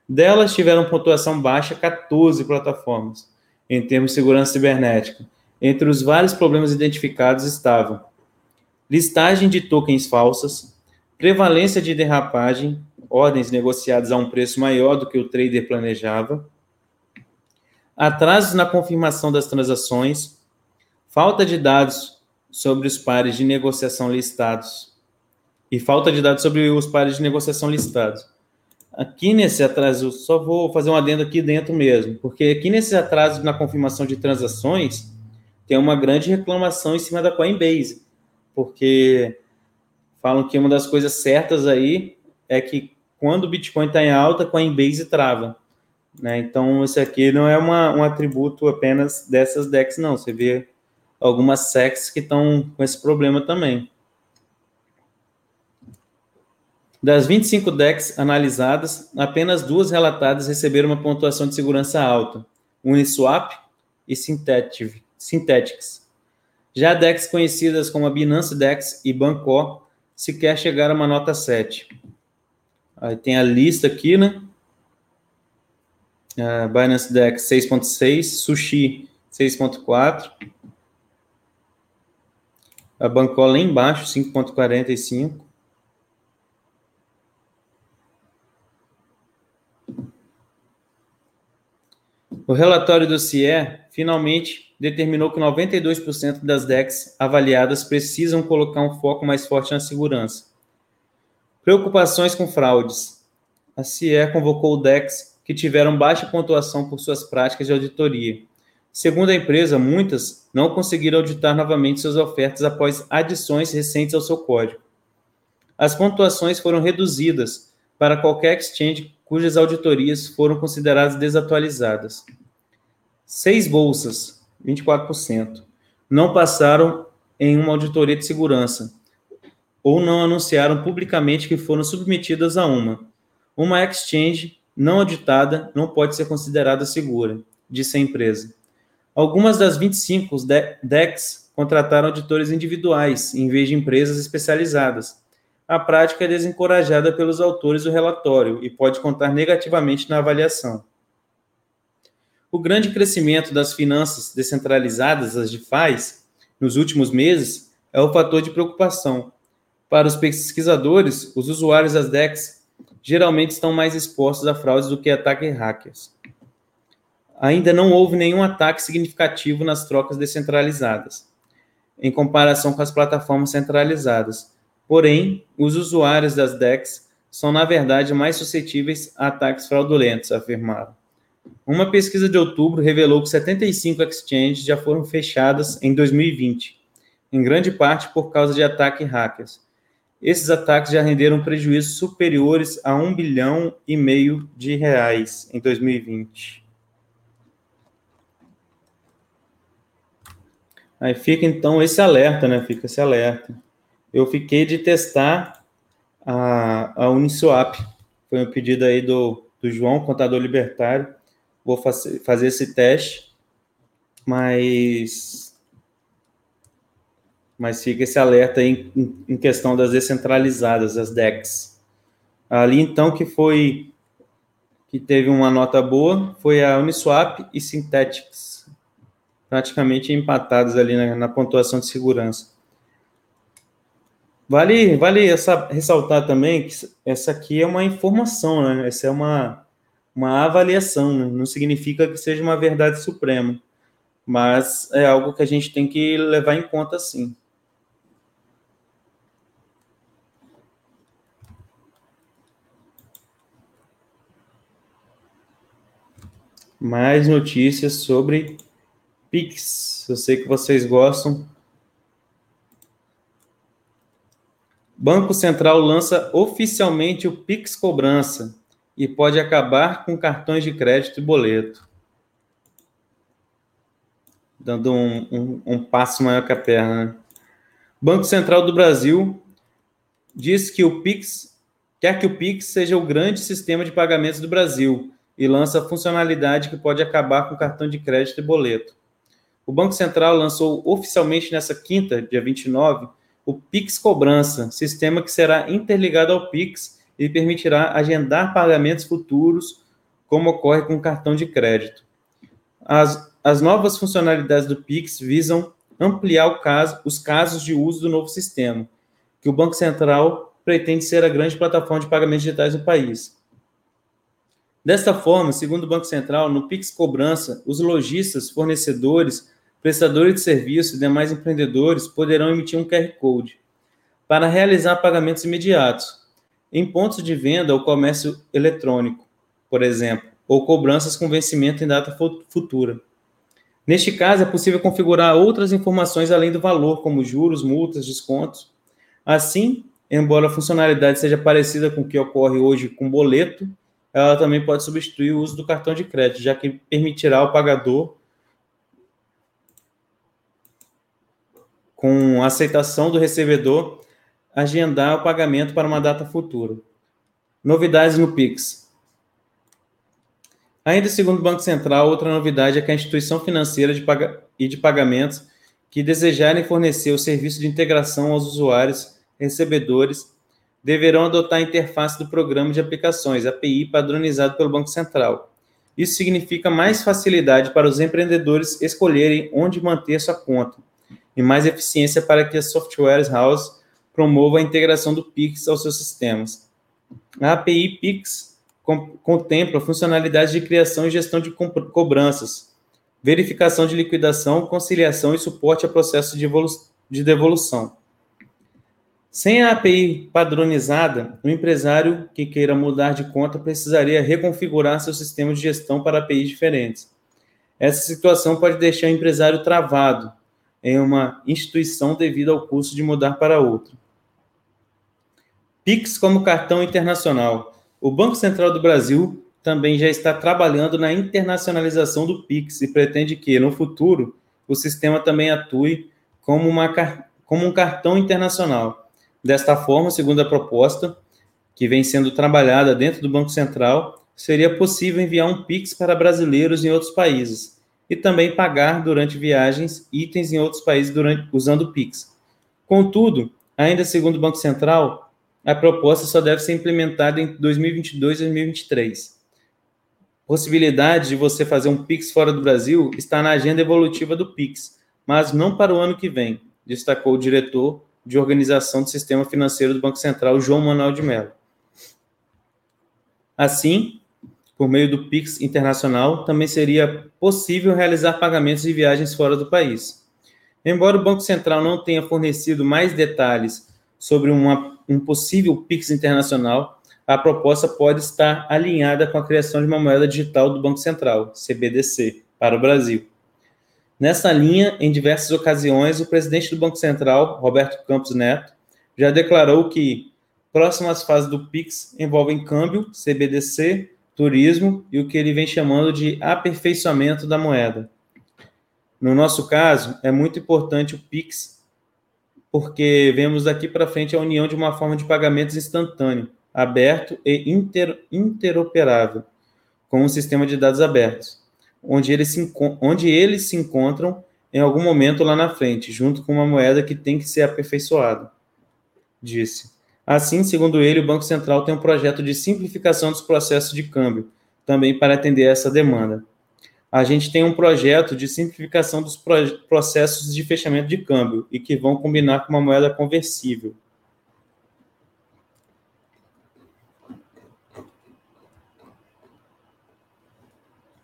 Delas tiveram pontuação baixa 14 plataformas, em termos de segurança cibernética. Entre os vários problemas identificados estavam listagem de tokens falsas, prevalência de derrapagem, ordens negociadas a um preço maior do que o trader planejava, atrasos na confirmação das transações, falta de dados sobre os pares de negociação listados e falta de dados sobre os pares de negociação listados. Aqui nesse atraso, só vou fazer um adendo aqui dentro mesmo, porque aqui nesse atraso na confirmação de transações, tem uma grande reclamação em cima da Coinbase, porque falam que uma das coisas certas aí é que quando o Bitcoin está em alta, Coinbase trava. Né? Então, isso aqui não é uma, um atributo apenas dessas DEX, não. Você vê algumas SECs que estão com esse problema também. Das 25 DEX analisadas, apenas duas relatadas receberam uma pontuação de segurança alta, Uniswap e Synthetics. Já DEX conhecidas como a Binance DEX e Bancor sequer chegaram a uma nota 7. Aí tem a lista aqui, né? Uh, Binance Dex 6.6, Sushi 6.4, a Bancor lá embaixo 5.45. O relatório do CIE finalmente determinou que 92% das DEX avaliadas precisam colocar um foco mais forte na segurança. Preocupações com fraudes. A CIE convocou o DEX que tiveram baixa pontuação por suas práticas de auditoria. Segundo a empresa, muitas não conseguiram auditar novamente suas ofertas após adições recentes ao seu código. As pontuações foram reduzidas para qualquer exchange cujas auditorias foram consideradas desatualizadas. Seis bolsas, 24%, não passaram em uma auditoria de segurança ou não anunciaram publicamente que foram submetidas a uma. Uma exchange não auditada não pode ser considerada segura, disse a empresa. Algumas das 25 DECs contrataram auditores individuais, em vez de empresas especializadas. A prática é desencorajada pelos autores do relatório e pode contar negativamente na avaliação. O grande crescimento das finanças descentralizadas, as DeFi, nos últimos meses, é o fator de preocupação. Para os pesquisadores, os usuários das DECs geralmente estão mais expostos a fraudes do que ataques hackers ainda não houve nenhum ataque significativo nas trocas descentralizadas, em comparação com as plataformas centralizadas. Porém, os usuários das DEX são, na verdade, mais suscetíveis a ataques fraudulentos, afirmaram. Uma pesquisa de outubro revelou que 75 exchanges já foram fechadas em 2020, em grande parte por causa de ataques hackers. Esses ataques já renderam prejuízos superiores a um bilhão e meio de reais em 2020. Aí fica então esse alerta, né? Fica esse alerta. Eu fiquei de testar a, a Uniswap. Foi um pedido aí do, do João, contador libertário. Vou fazer, fazer esse teste, mas mas fica esse alerta aí em, em questão das descentralizadas, as DEX. Ali então que foi que teve uma nota boa foi a Uniswap e Synthetics praticamente empatados ali na, na pontuação de segurança. Vale, vale essa, ressaltar também que essa aqui é uma informação, né? Essa é uma, uma avaliação, né? não significa que seja uma verdade suprema, mas é algo que a gente tem que levar em conta sim. Mais notícias sobre Pix, eu sei que vocês gostam. Banco Central lança oficialmente o Pix Cobrança e pode acabar com cartões de crédito e boleto. Dando um, um, um passo maior que a perna. Né? Banco Central do Brasil diz que o Pix quer que o Pix seja o grande sistema de pagamentos do Brasil e lança funcionalidade que pode acabar com cartão de crédito e boleto o Banco Central lançou oficialmente nessa quinta, dia 29, o Pix Cobrança, sistema que será interligado ao Pix e permitirá agendar pagamentos futuros, como ocorre com o cartão de crédito. As, as novas funcionalidades do Pix visam ampliar caso, os casos de uso do novo sistema, que o Banco Central pretende ser a grande plataforma de pagamentos digitais do país. Desta forma, segundo o Banco Central, no Pix Cobrança, os lojistas, fornecedores prestadores de serviço e demais empreendedores poderão emitir um QR Code para realizar pagamentos imediatos em pontos de venda ou comércio eletrônico, por exemplo, ou cobranças com vencimento em data futura. Neste caso, é possível configurar outras informações além do valor, como juros, multas, descontos. Assim, embora a funcionalidade seja parecida com o que ocorre hoje com boleto, ela também pode substituir o uso do cartão de crédito, já que permitirá ao pagador com aceitação do recebedor, agendar o pagamento para uma data futura. Novidades no Pix. Ainda segundo o Banco Central, outra novidade é que a instituição financeira de e de pagamentos que desejarem fornecer o serviço de integração aos usuários recebedores deverão adotar a interface do programa de aplicações, API, padronizado pelo Banco Central. Isso significa mais facilidade para os empreendedores escolherem onde manter sua conta, e mais eficiência para que as softwares house promovam a integração do Pix aos seus sistemas. A API Pix contempla funcionalidades de criação e gestão de cobranças, verificação de liquidação, conciliação e suporte a processos de devolução. Sem a API padronizada, o empresário que queira mudar de conta precisaria reconfigurar seu sistema de gestão para APIs diferentes. Essa situação pode deixar o empresário travado em uma instituição devido ao custo de mudar para outra. PIX como cartão internacional. O Banco Central do Brasil também já está trabalhando na internacionalização do PIX e pretende que, no futuro, o sistema também atue como, uma, como um cartão internacional. Desta forma, segundo a proposta, que vem sendo trabalhada dentro do Banco Central, seria possível enviar um Pix para brasileiros em outros países e também pagar durante viagens itens em outros países durante, usando o Pix. Contudo, ainda segundo o Banco Central, a proposta só deve ser implementada em 2022 e 2023. Possibilidade de você fazer um Pix fora do Brasil está na agenda evolutiva do Pix, mas não para o ano que vem, destacou o diretor de Organização do Sistema Financeiro do Banco Central, João Manuel de Mello. Assim, por meio do Pix internacional, também seria possível realizar pagamentos de viagens fora do país. Embora o Banco Central não tenha fornecido mais detalhes sobre uma, um possível Pix internacional, a proposta pode estar alinhada com a criação de uma moeda digital do Banco Central, CBDC, para o Brasil. Nessa linha, em diversas ocasiões, o presidente do Banco Central, Roberto Campos Neto, já declarou que próximas fases do PIX envolvem câmbio, CBDC, turismo e o que ele vem chamando de aperfeiçoamento da moeda. No nosso caso, é muito importante o PIX, porque vemos daqui para frente a união de uma forma de pagamentos instantâneo, aberto e inter, interoperável, com um sistema de dados abertos onde eles, se, onde eles se encontram em algum momento lá na frente, junto com uma moeda que tem que ser aperfeiçoada, disse. Assim, segundo ele, o Banco Central tem um projeto de simplificação dos processos de câmbio, também para atender essa demanda. A gente tem um projeto de simplificação dos processos de fechamento de câmbio e que vão combinar com uma moeda conversível.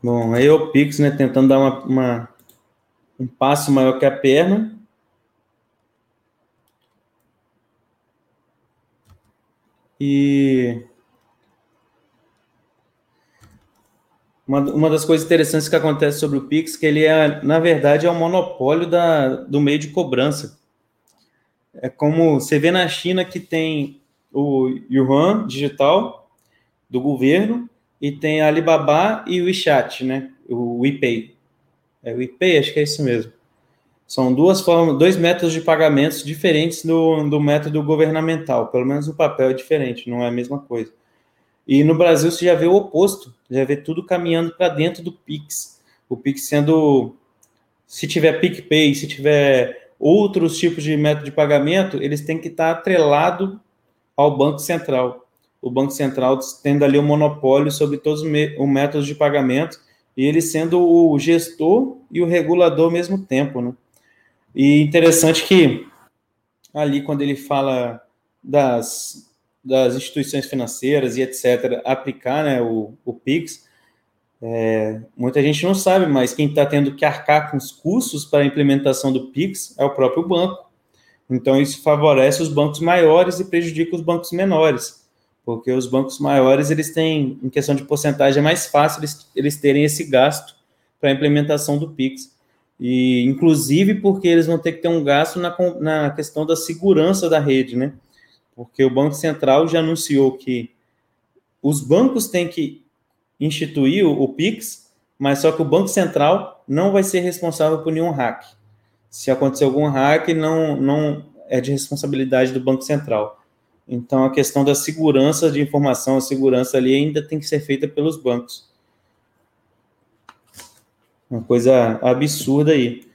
Bom, aí o Pix, né, tentando dar uma, uma, um passo maior que a perna. E uma, uma das coisas interessantes que acontece sobre o Pix, que ele é, na verdade, é um monopólio da, do meio de cobrança. É como você vê na China que tem o yuan digital do governo e tem a Alibaba e o WeChat, né? O WePay. É o WePay, acho que é isso mesmo. São duas formas, dois métodos de pagamentos diferentes do, do método governamental. Pelo menos o papel é diferente, não é a mesma coisa. E no Brasil você já vê o oposto, já vê tudo caminhando para dentro do Pix. O Pix sendo, se tiver PicPay, se tiver outros tipos de método de pagamento, eles têm que estar atrelado ao Banco Central o Banco Central tendo ali o um monopólio sobre todos os métodos de pagamento e ele sendo o gestor e o regulador ao mesmo tempo, né? E interessante que ali quando ele fala das, das instituições financeiras e etc., aplicar né, o, o PIX, é, muita gente não sabe, mas quem está tendo que arcar com os custos para a implementação do PIX é o próprio banco. Então, isso favorece os bancos maiores e prejudica os bancos menores porque os bancos maiores, eles têm, em questão de porcentagem, é mais fácil eles, eles terem esse gasto para a implementação do Pix. E, inclusive, porque eles vão ter que ter um gasto na, na questão da segurança da rede, né? Porque o Banco Central já anunciou que os bancos têm que instituir o, o Pix, mas só que o Banco Central não vai ser responsável por nenhum hack. Se acontecer algum hack, não, não é de responsabilidade do Banco Central. Então, a questão da segurança de informação, a segurança ali ainda tem que ser feita pelos bancos. Uma coisa absurda aí.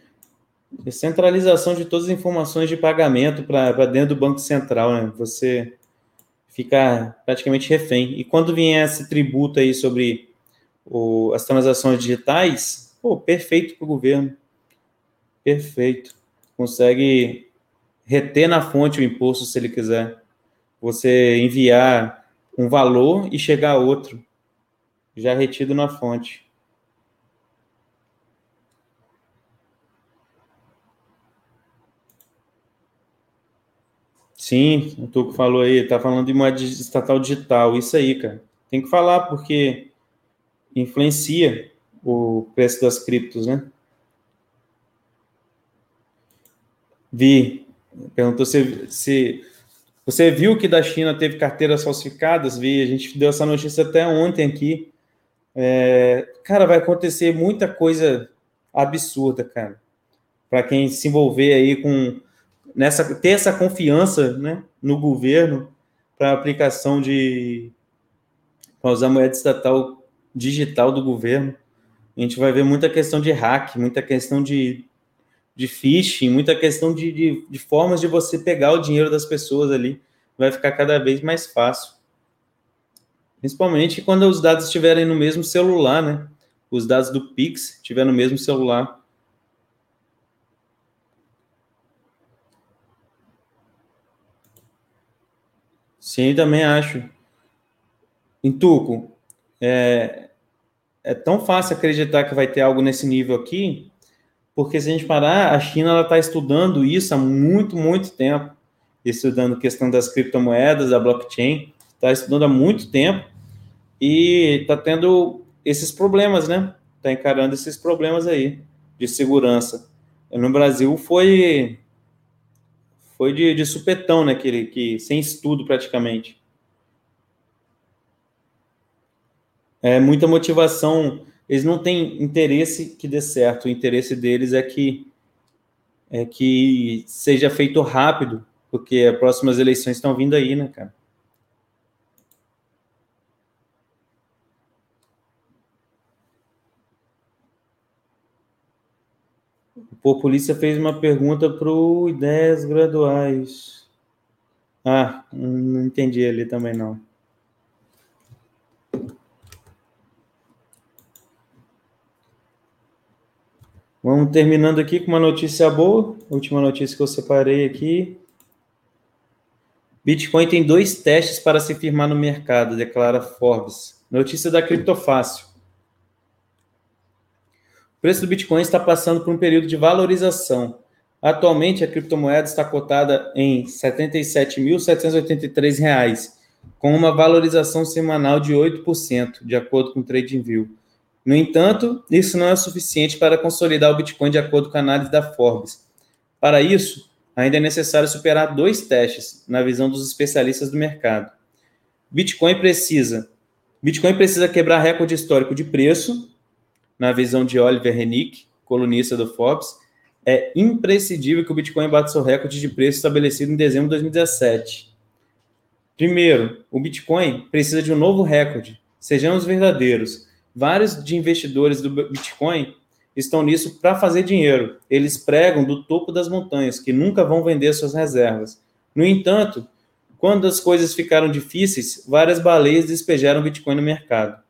Centralização de todas as informações de pagamento para dentro do Banco Central, né? Você fica praticamente refém. E quando vier esse tributo aí sobre o, as transações digitais, pô, perfeito para o governo. Perfeito. Consegue reter na fonte o imposto se ele quiser você enviar um valor e chegar a outro. já retido na fonte. Sim, o Tuco falou aí, tá falando de moeda estatal digital, isso aí, cara. Tem que falar porque influencia o preço das criptos, né? Vi, perguntou se, se você viu que da China teve carteiras falsificadas? Vi, a gente deu essa notícia até ontem aqui. É, cara, vai acontecer muita coisa absurda, cara. Para quem se envolver aí com nessa ter essa confiança, né, no governo para aplicação de para usar moeda estatal digital do governo. A gente vai ver muita questão de hack, muita questão de, de phishing, muita questão de, de, de formas de você pegar o dinheiro das pessoas ali. Vai ficar cada vez mais fácil. Principalmente quando os dados estiverem no mesmo celular, né? Os dados do Pix estiverem no mesmo celular. Sim, também acho. Em Tuco, é, é tão fácil acreditar que vai ter algo nesse nível aqui, porque se a gente parar, a China está estudando isso há muito, muito tempo, estudando questão das criptomoedas, da blockchain, está estudando há muito tempo e está tendo esses problemas, né? Está encarando esses problemas aí de segurança. No Brasil foi foi de, de supetão, né? Que, que sem estudo praticamente. é, muita motivação. Eles não têm interesse que dê certo. O interesse deles é que é que seja feito rápido, porque as próximas eleições estão vindo aí, né, cara? O Populista fez uma pergunta para o Ideias Graduais. Ah, não entendi ali também não. Vamos terminando aqui com uma notícia boa. Última notícia que eu separei aqui. Bitcoin tem dois testes para se firmar no mercado, declara Forbes. Notícia da Criptofácil. O preço do Bitcoin está passando por um período de valorização. Atualmente, a criptomoeda está cotada em R$ 77.783, com uma valorização semanal de 8%, de acordo com o TradingView. No entanto, isso não é suficiente para consolidar o Bitcoin de acordo com a análise da Forbes. Para isso, ainda é necessário superar dois testes, na visão dos especialistas do mercado. Bitcoin precisa Bitcoin precisa quebrar recorde histórico de preço, na visão de Oliver Renick, colunista do Forbes. É imprescindível que o Bitcoin bata seu recorde de preço estabelecido em dezembro de 2017. Primeiro, o Bitcoin precisa de um novo recorde. Sejamos verdadeiros Vários de investidores do Bitcoin estão nisso para fazer dinheiro. Eles pregam do topo das montanhas que nunca vão vender suas reservas. No entanto, quando as coisas ficaram difíceis, várias baleias despejaram Bitcoin no mercado.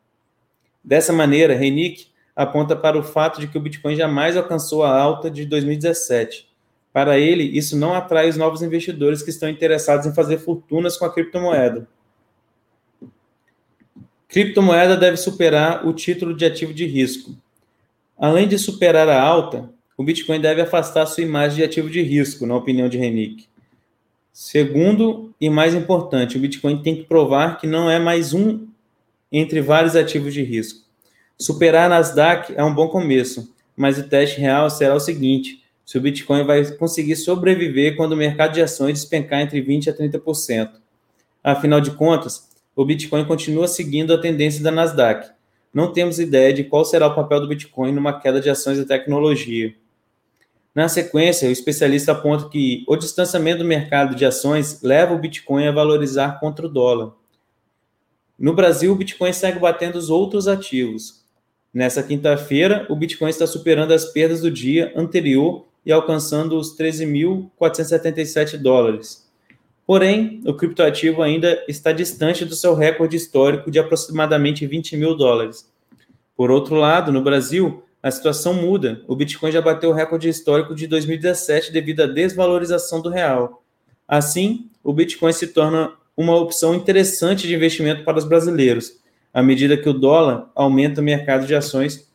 Dessa maneira, Renick aponta para o fato de que o Bitcoin jamais alcançou a alta de 2017. Para ele, isso não atrai os novos investidores que estão interessados em fazer fortunas com a criptomoeda. Criptomoeda deve superar o título de ativo de risco. Além de superar a alta, o Bitcoin deve afastar sua imagem de ativo de risco, na opinião de Renick. Segundo e mais importante, o Bitcoin tem que provar que não é mais um entre vários ativos de risco. Superar a Nasdaq é um bom começo, mas o teste real será o seguinte: se o Bitcoin vai conseguir sobreviver quando o mercado de ações despencar entre 20% a 30%. Afinal de contas, o Bitcoin continua seguindo a tendência da Nasdaq. Não temos ideia de qual será o papel do Bitcoin numa queda de ações da tecnologia. Na sequência, o especialista aponta que o distanciamento do mercado de ações leva o Bitcoin a valorizar contra o dólar. No Brasil, o Bitcoin segue batendo os outros ativos. Nessa quinta-feira, o Bitcoin está superando as perdas do dia anterior e alcançando os 13.477 dólares. Porém, o criptoativo ainda está distante do seu recorde histórico de aproximadamente 20 mil dólares. Por outro lado, no Brasil, a situação muda. O Bitcoin já bateu o recorde histórico de 2017 devido à desvalorização do real. Assim, o Bitcoin se torna uma opção interessante de investimento para os brasileiros. à medida que o dólar aumenta o mercado de ações.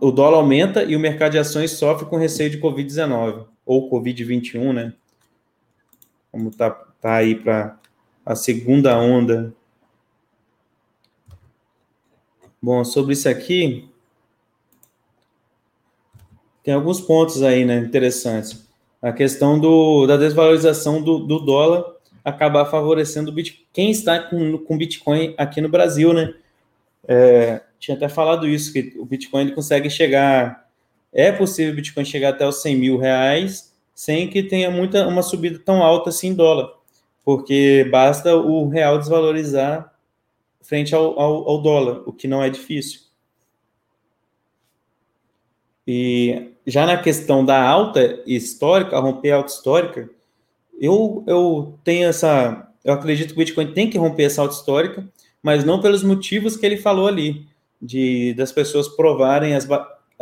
O dólar aumenta e o mercado de ações sofre com receio de Covid-19 ou Covid-21, né? Como tá, tá aí para a segunda onda. Bom, sobre isso aqui, tem alguns pontos aí, né, interessantes. A questão do, da desvalorização do, do dólar acabar favorecendo Bitcoin. quem está com, com Bitcoin aqui no Brasil, né? É, tinha até falado isso, que o Bitcoin ele consegue chegar, é possível o Bitcoin chegar até os 100 mil reais sem que tenha muita, uma subida tão alta assim em dólar, porque basta o real desvalorizar frente ao, ao, ao dólar, o que não é difícil. E já na questão da alta histórica, romper a alta histórica, eu, eu tenho essa. Eu acredito que o Bitcoin tem que romper essa alta histórica, mas não pelos motivos que ele falou ali, de das pessoas provarem, as,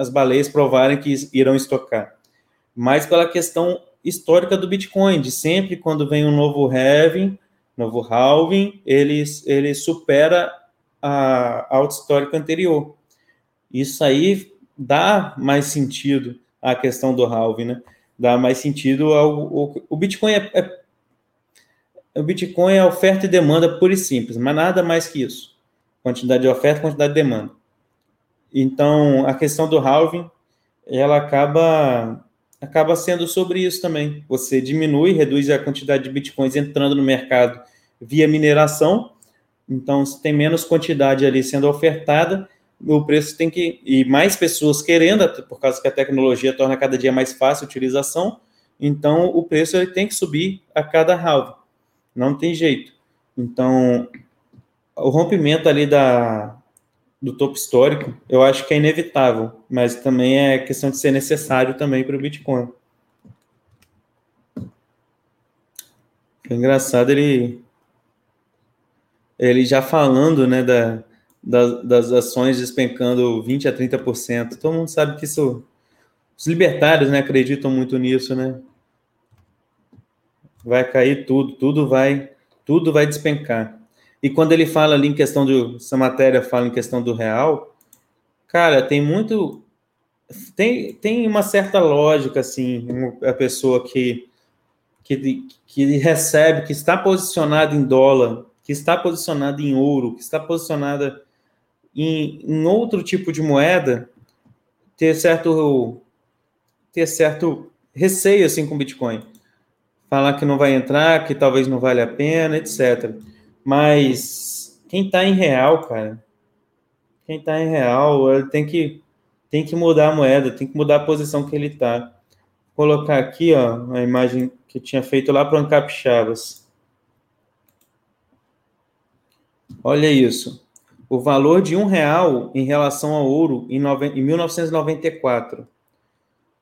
as baleias provarem que irão estocar, mas pela questão histórica do Bitcoin, de sempre quando vem um novo halving, novo halving, ele, ele supera a alta histórica anterior. Isso aí dá mais sentido à questão do halving, né? dá mais sentido ao, ao o Bitcoin é, é, o Bitcoin é oferta e demanda pura e simples, mas nada mais que isso. Quantidade de oferta, quantidade de demanda. Então, a questão do halving, ela acaba acaba sendo sobre isso também. Você diminui, reduz a quantidade de bitcoins entrando no mercado via mineração. Então, se tem menos quantidade ali sendo ofertada, o preço tem que. E mais pessoas querendo, por causa que a tecnologia torna cada dia mais fácil a utilização, então o preço ele tem que subir a cada halve. Não tem jeito. Então, o rompimento ali da, do topo histórico, eu acho que é inevitável, mas também é questão de ser necessário também para o Bitcoin. É engraçado ele ele já falando, né, da, das, das ações despencando 20 a 30%. Todo mundo sabe que isso. Os libertários né, acreditam muito nisso, né? Vai cair tudo, tudo vai, tudo vai despencar. E quando ele fala ali em questão do. Essa matéria fala em questão do real, cara, tem muito. Tem, tem uma certa lógica, assim, a pessoa que, que, que recebe, que está posicionada em dólar, que está posicionada em ouro, que está posicionada em, em outro tipo de moeda ter certo ter certo receio assim com Bitcoin. Falar que não vai entrar, que talvez não vale a pena, etc. Mas quem está em real, cara, quem está em real, ele tem que tem que mudar a moeda, tem que mudar a posição que ele está. Vou colocar aqui, ó, a imagem que eu tinha feito lá para o Ancap Chaves. Olha isso o valor de um real em relação ao ouro em, em 1994.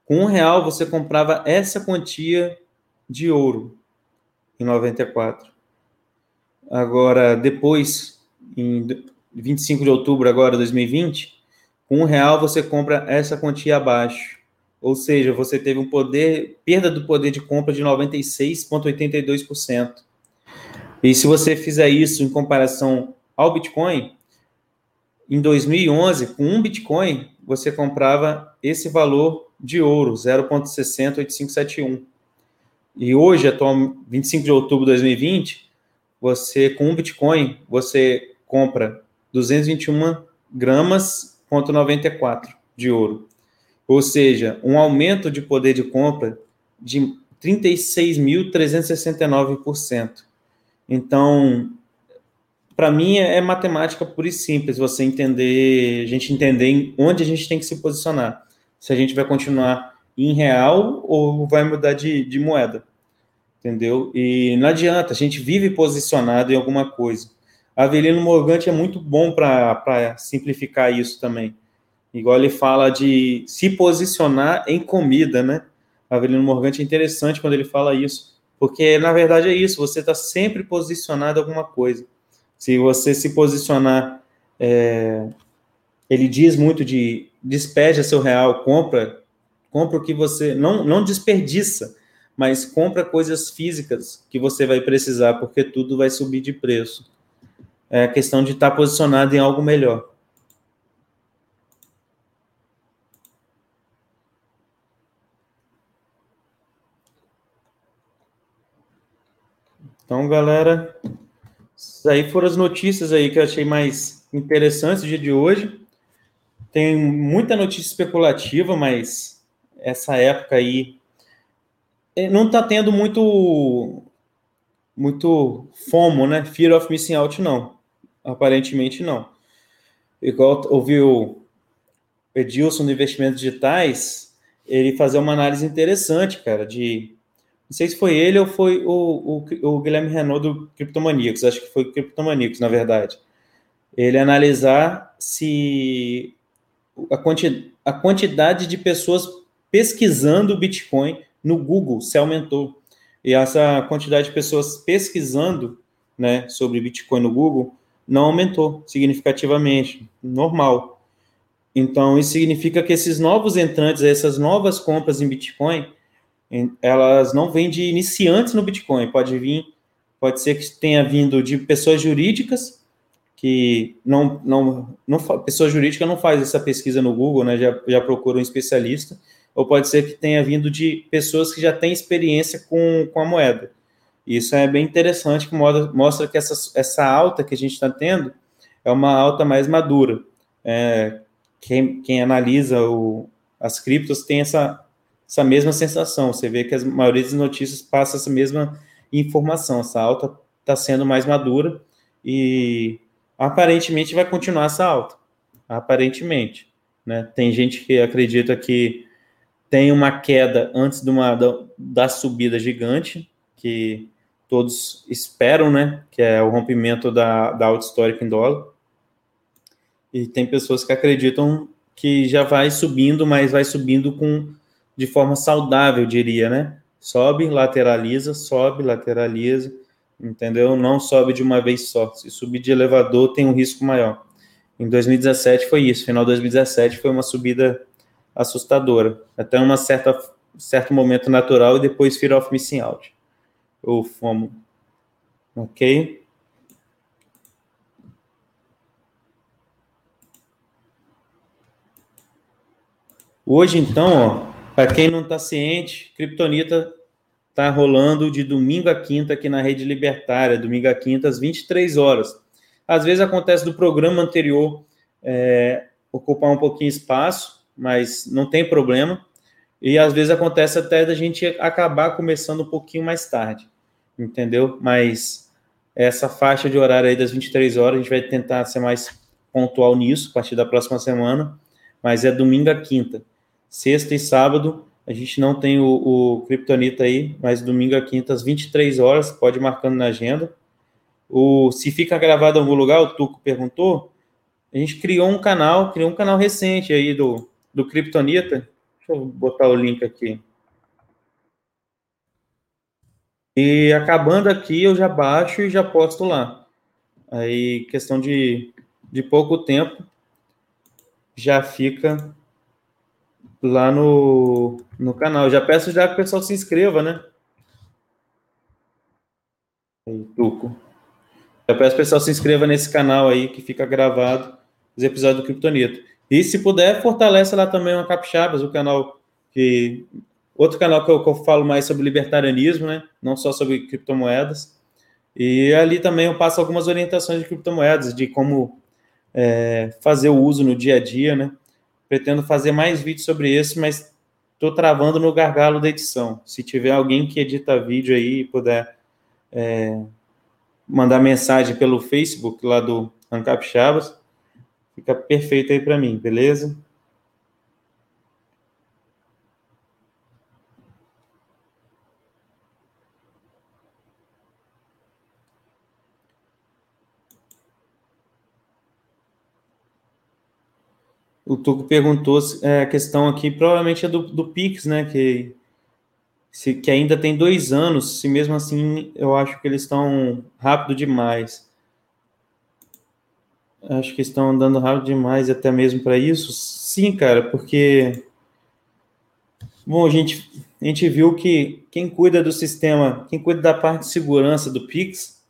Com um real você comprava essa quantia de ouro em 94. Agora, depois, em 25 de outubro agora, 2020, com um real você compra essa quantia abaixo. Ou seja, você teve um poder, perda do poder de compra de 96,82%. E se você fizer isso em comparação ao Bitcoin, em 2011, com um Bitcoin, você comprava esse valor de ouro, 0,608571. E hoje, atual 25 de outubro de 2020, você com um Bitcoin, você compra 221 gramas, ponto 94 de ouro. Ou seja, um aumento de poder de compra de 36.369%. Então, para mim é, é, matemática pura e simples, você entender, a gente entender onde a gente tem que se posicionar. Se a gente vai continuar em real ou vai mudar de, de moeda. Entendeu? E não adianta, a gente vive posicionado em alguma coisa. Avelino Morgante é muito bom para simplificar isso também. Igual ele fala de se posicionar em comida, né? Avelino Morgante é interessante quando ele fala isso, porque na verdade é isso, você está sempre posicionado em alguma coisa. Se você se posicionar, é, ele diz muito de despeja seu real, compra, compra o que você não não desperdiça, mas compra coisas físicas que você vai precisar, porque tudo vai subir de preço. é a questão de estar posicionado em algo melhor. Então, galera, isso aí foram as notícias aí que eu achei mais interessantes no dia de hoje. Tem muita notícia especulativa, mas essa época aí não está tendo muito muito FOMO, né? Fear of Missing Out, não. Aparentemente, não. Igual ouvi o Edilson do Investimentos Digitais, ele fazer uma análise interessante, cara, de não sei se foi ele ou foi o, o, o Guilherme Renault do Criptomaníacos, acho que foi o Criptomaníacos, na verdade. Ele analisar se a, quanti, a quantidade de pessoas pesquisando Bitcoin no Google se aumentou. E essa quantidade de pessoas pesquisando né, sobre Bitcoin no Google não aumentou significativamente, normal. Então, isso significa que esses novos entrantes, essas novas compras em Bitcoin, elas não vêm de iniciantes no Bitcoin, pode vir, pode ser que tenha vindo de pessoas jurídicas que não, não, não pessoa jurídica não faz essa pesquisa no Google, né? Já, já procura um especialista, ou pode ser que tenha vindo de pessoas que já têm experiência com, com a moeda. Isso é bem interessante, que mostra, que essa, essa alta que a gente está tendo é uma alta mais madura. É, quem, quem analisa o, as criptos tem essa essa mesma sensação. Você vê que a maioria das notícias passa essa mesma informação. Essa alta está sendo mais madura e aparentemente vai continuar essa alta. Aparentemente. Né? Tem gente que acredita que tem uma queda antes de uma, da, da subida gigante, que todos esperam, né? Que é o rompimento da, da alta histórica em dólar. E tem pessoas que acreditam que já vai subindo, mas vai subindo com de forma saudável, diria, né? Sobe, lateraliza, sobe, lateraliza, entendeu? Não sobe de uma vez só. Se subir de elevador, tem um risco maior. Em 2017 foi isso. Final de 2017 foi uma subida assustadora. Até uma certa certo momento natural e depois fear of missing out. Ou FOMO. Ok? Hoje, então, para quem não está ciente, Kryptonita está rolando de domingo a quinta aqui na Rede Libertária, domingo a quinta às 23 horas. Às vezes acontece do programa anterior é, ocupar um pouquinho espaço, mas não tem problema. E às vezes acontece até da gente acabar começando um pouquinho mais tarde, entendeu? Mas essa faixa de horário aí das 23 horas, a gente vai tentar ser mais pontual nisso a partir da próxima semana, mas é domingo a quinta. Sexta e sábado a gente não tem o, o Kryptonita aí, mas domingo a quinta às 23 horas, pode ir marcando na agenda. O, se fica gravado em algum lugar, o Tuco perguntou, a gente criou um canal, criou um canal recente aí do, do Kryptonita. Deixa eu botar o link aqui. E acabando aqui, eu já baixo e já posto lá. Aí, questão de, de pouco tempo, já fica lá no, no canal. Já peço já que o pessoal se inscreva, né? Aí, Tuco. Já peço que o pessoal se inscreva nesse canal aí que fica gravado os episódios do Kryptonito. E se puder, fortalece lá também o Capixabas, o canal que. Outro canal que eu, que eu falo mais sobre libertarianismo, né? Não só sobre criptomoedas. E ali também eu passo algumas orientações de criptomoedas, de como é, fazer o uso no dia a dia, né? Pretendo fazer mais vídeos sobre isso, mas estou travando no gargalo da edição. Se tiver alguém que edita vídeo aí e puder é, mandar mensagem pelo Facebook lá do Ancap Chavas, fica perfeito aí para mim, beleza? o Tuco perguntou é, a questão aqui, provavelmente é do, do Pix, né? Que, se, que ainda tem dois anos, se mesmo assim eu acho que eles estão rápido demais. Acho que estão andando rápido demais até mesmo para isso. Sim, cara, porque. Bom, a gente, a gente viu que quem cuida do sistema, quem cuida da parte de segurança do Pix,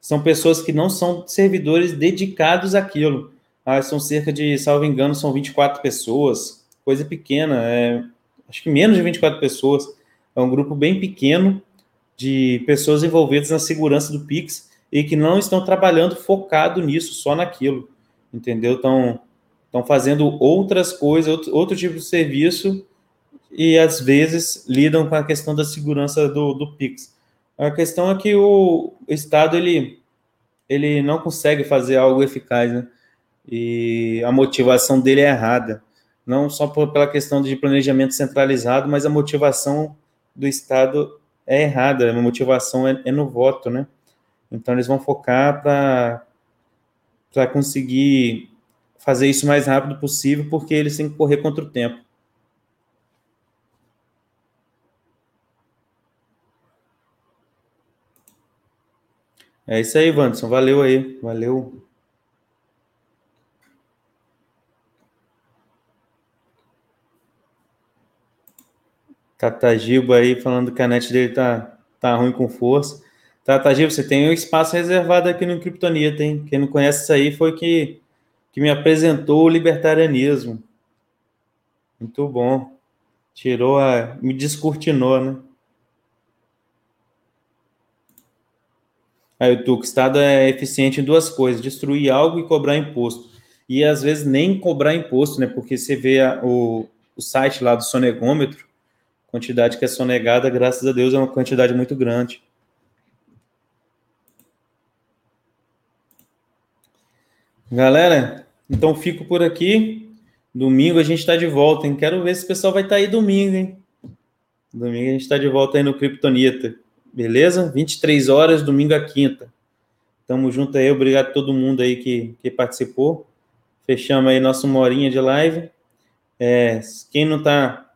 são pessoas que não são servidores dedicados àquilo. Ah, são cerca de, salvo engano, são 24 pessoas, coisa pequena, é, acho que menos de 24 pessoas. É um grupo bem pequeno de pessoas envolvidas na segurança do Pix e que não estão trabalhando focado nisso, só naquilo, entendeu? Estão, estão fazendo outras coisas, outro, outro tipo de serviço e às vezes lidam com a questão da segurança do, do Pix. A questão é que o Estado ele, ele não consegue fazer algo eficaz, né? E a motivação dele é errada. Não só por, pela questão de planejamento centralizado, mas a motivação do Estado é errada. A motivação é, é no voto, né? Então eles vão focar para conseguir fazer isso o mais rápido possível, porque eles têm que correr contra o tempo. É isso aí, Wanderson. Valeu aí. Valeu. Tatagiba aí falando que a net dele tá, tá ruim com força. Tatagiba, você tem um espaço reservado aqui no Kryptonita, hein? Quem não conhece isso aí foi que, que me apresentou o libertarianismo. Muito bom. Tirou a. me descortinou, né? Aí o Estado é eficiente em duas coisas: destruir algo e cobrar imposto. E às vezes nem cobrar imposto, né? Porque você vê a, o, o site lá do sonegômetro, quantidade que é sonegada, graças a Deus, é uma quantidade muito grande. Galera, então fico por aqui. Domingo a gente está de volta, hein? Quero ver se o pessoal vai estar tá aí domingo, hein? Domingo a gente está de volta aí no Kryptonita. Beleza? 23 horas, domingo a quinta. Tamo junto aí, obrigado a todo mundo aí que, que participou. Fechamos aí nossa uma horinha de live. É, quem não tá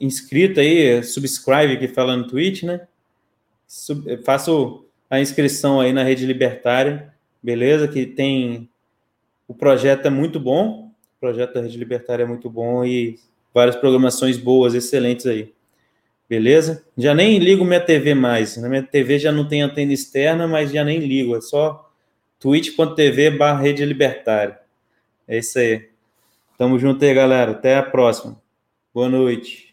inscrito aí, subscribe que fala no Twitch, né? Sub, faço a inscrição aí na Rede Libertária, beleza? Que tem. O projeto é muito bom, o projeto da Rede Libertária é muito bom e várias programações boas, excelentes aí. Beleza? Já nem ligo minha TV mais. Na minha TV já não tem antena externa, mas já nem ligo. É só twitch.tv barra rede libertária. É isso aí. Tamo junto aí, galera. Até a próxima. Boa noite.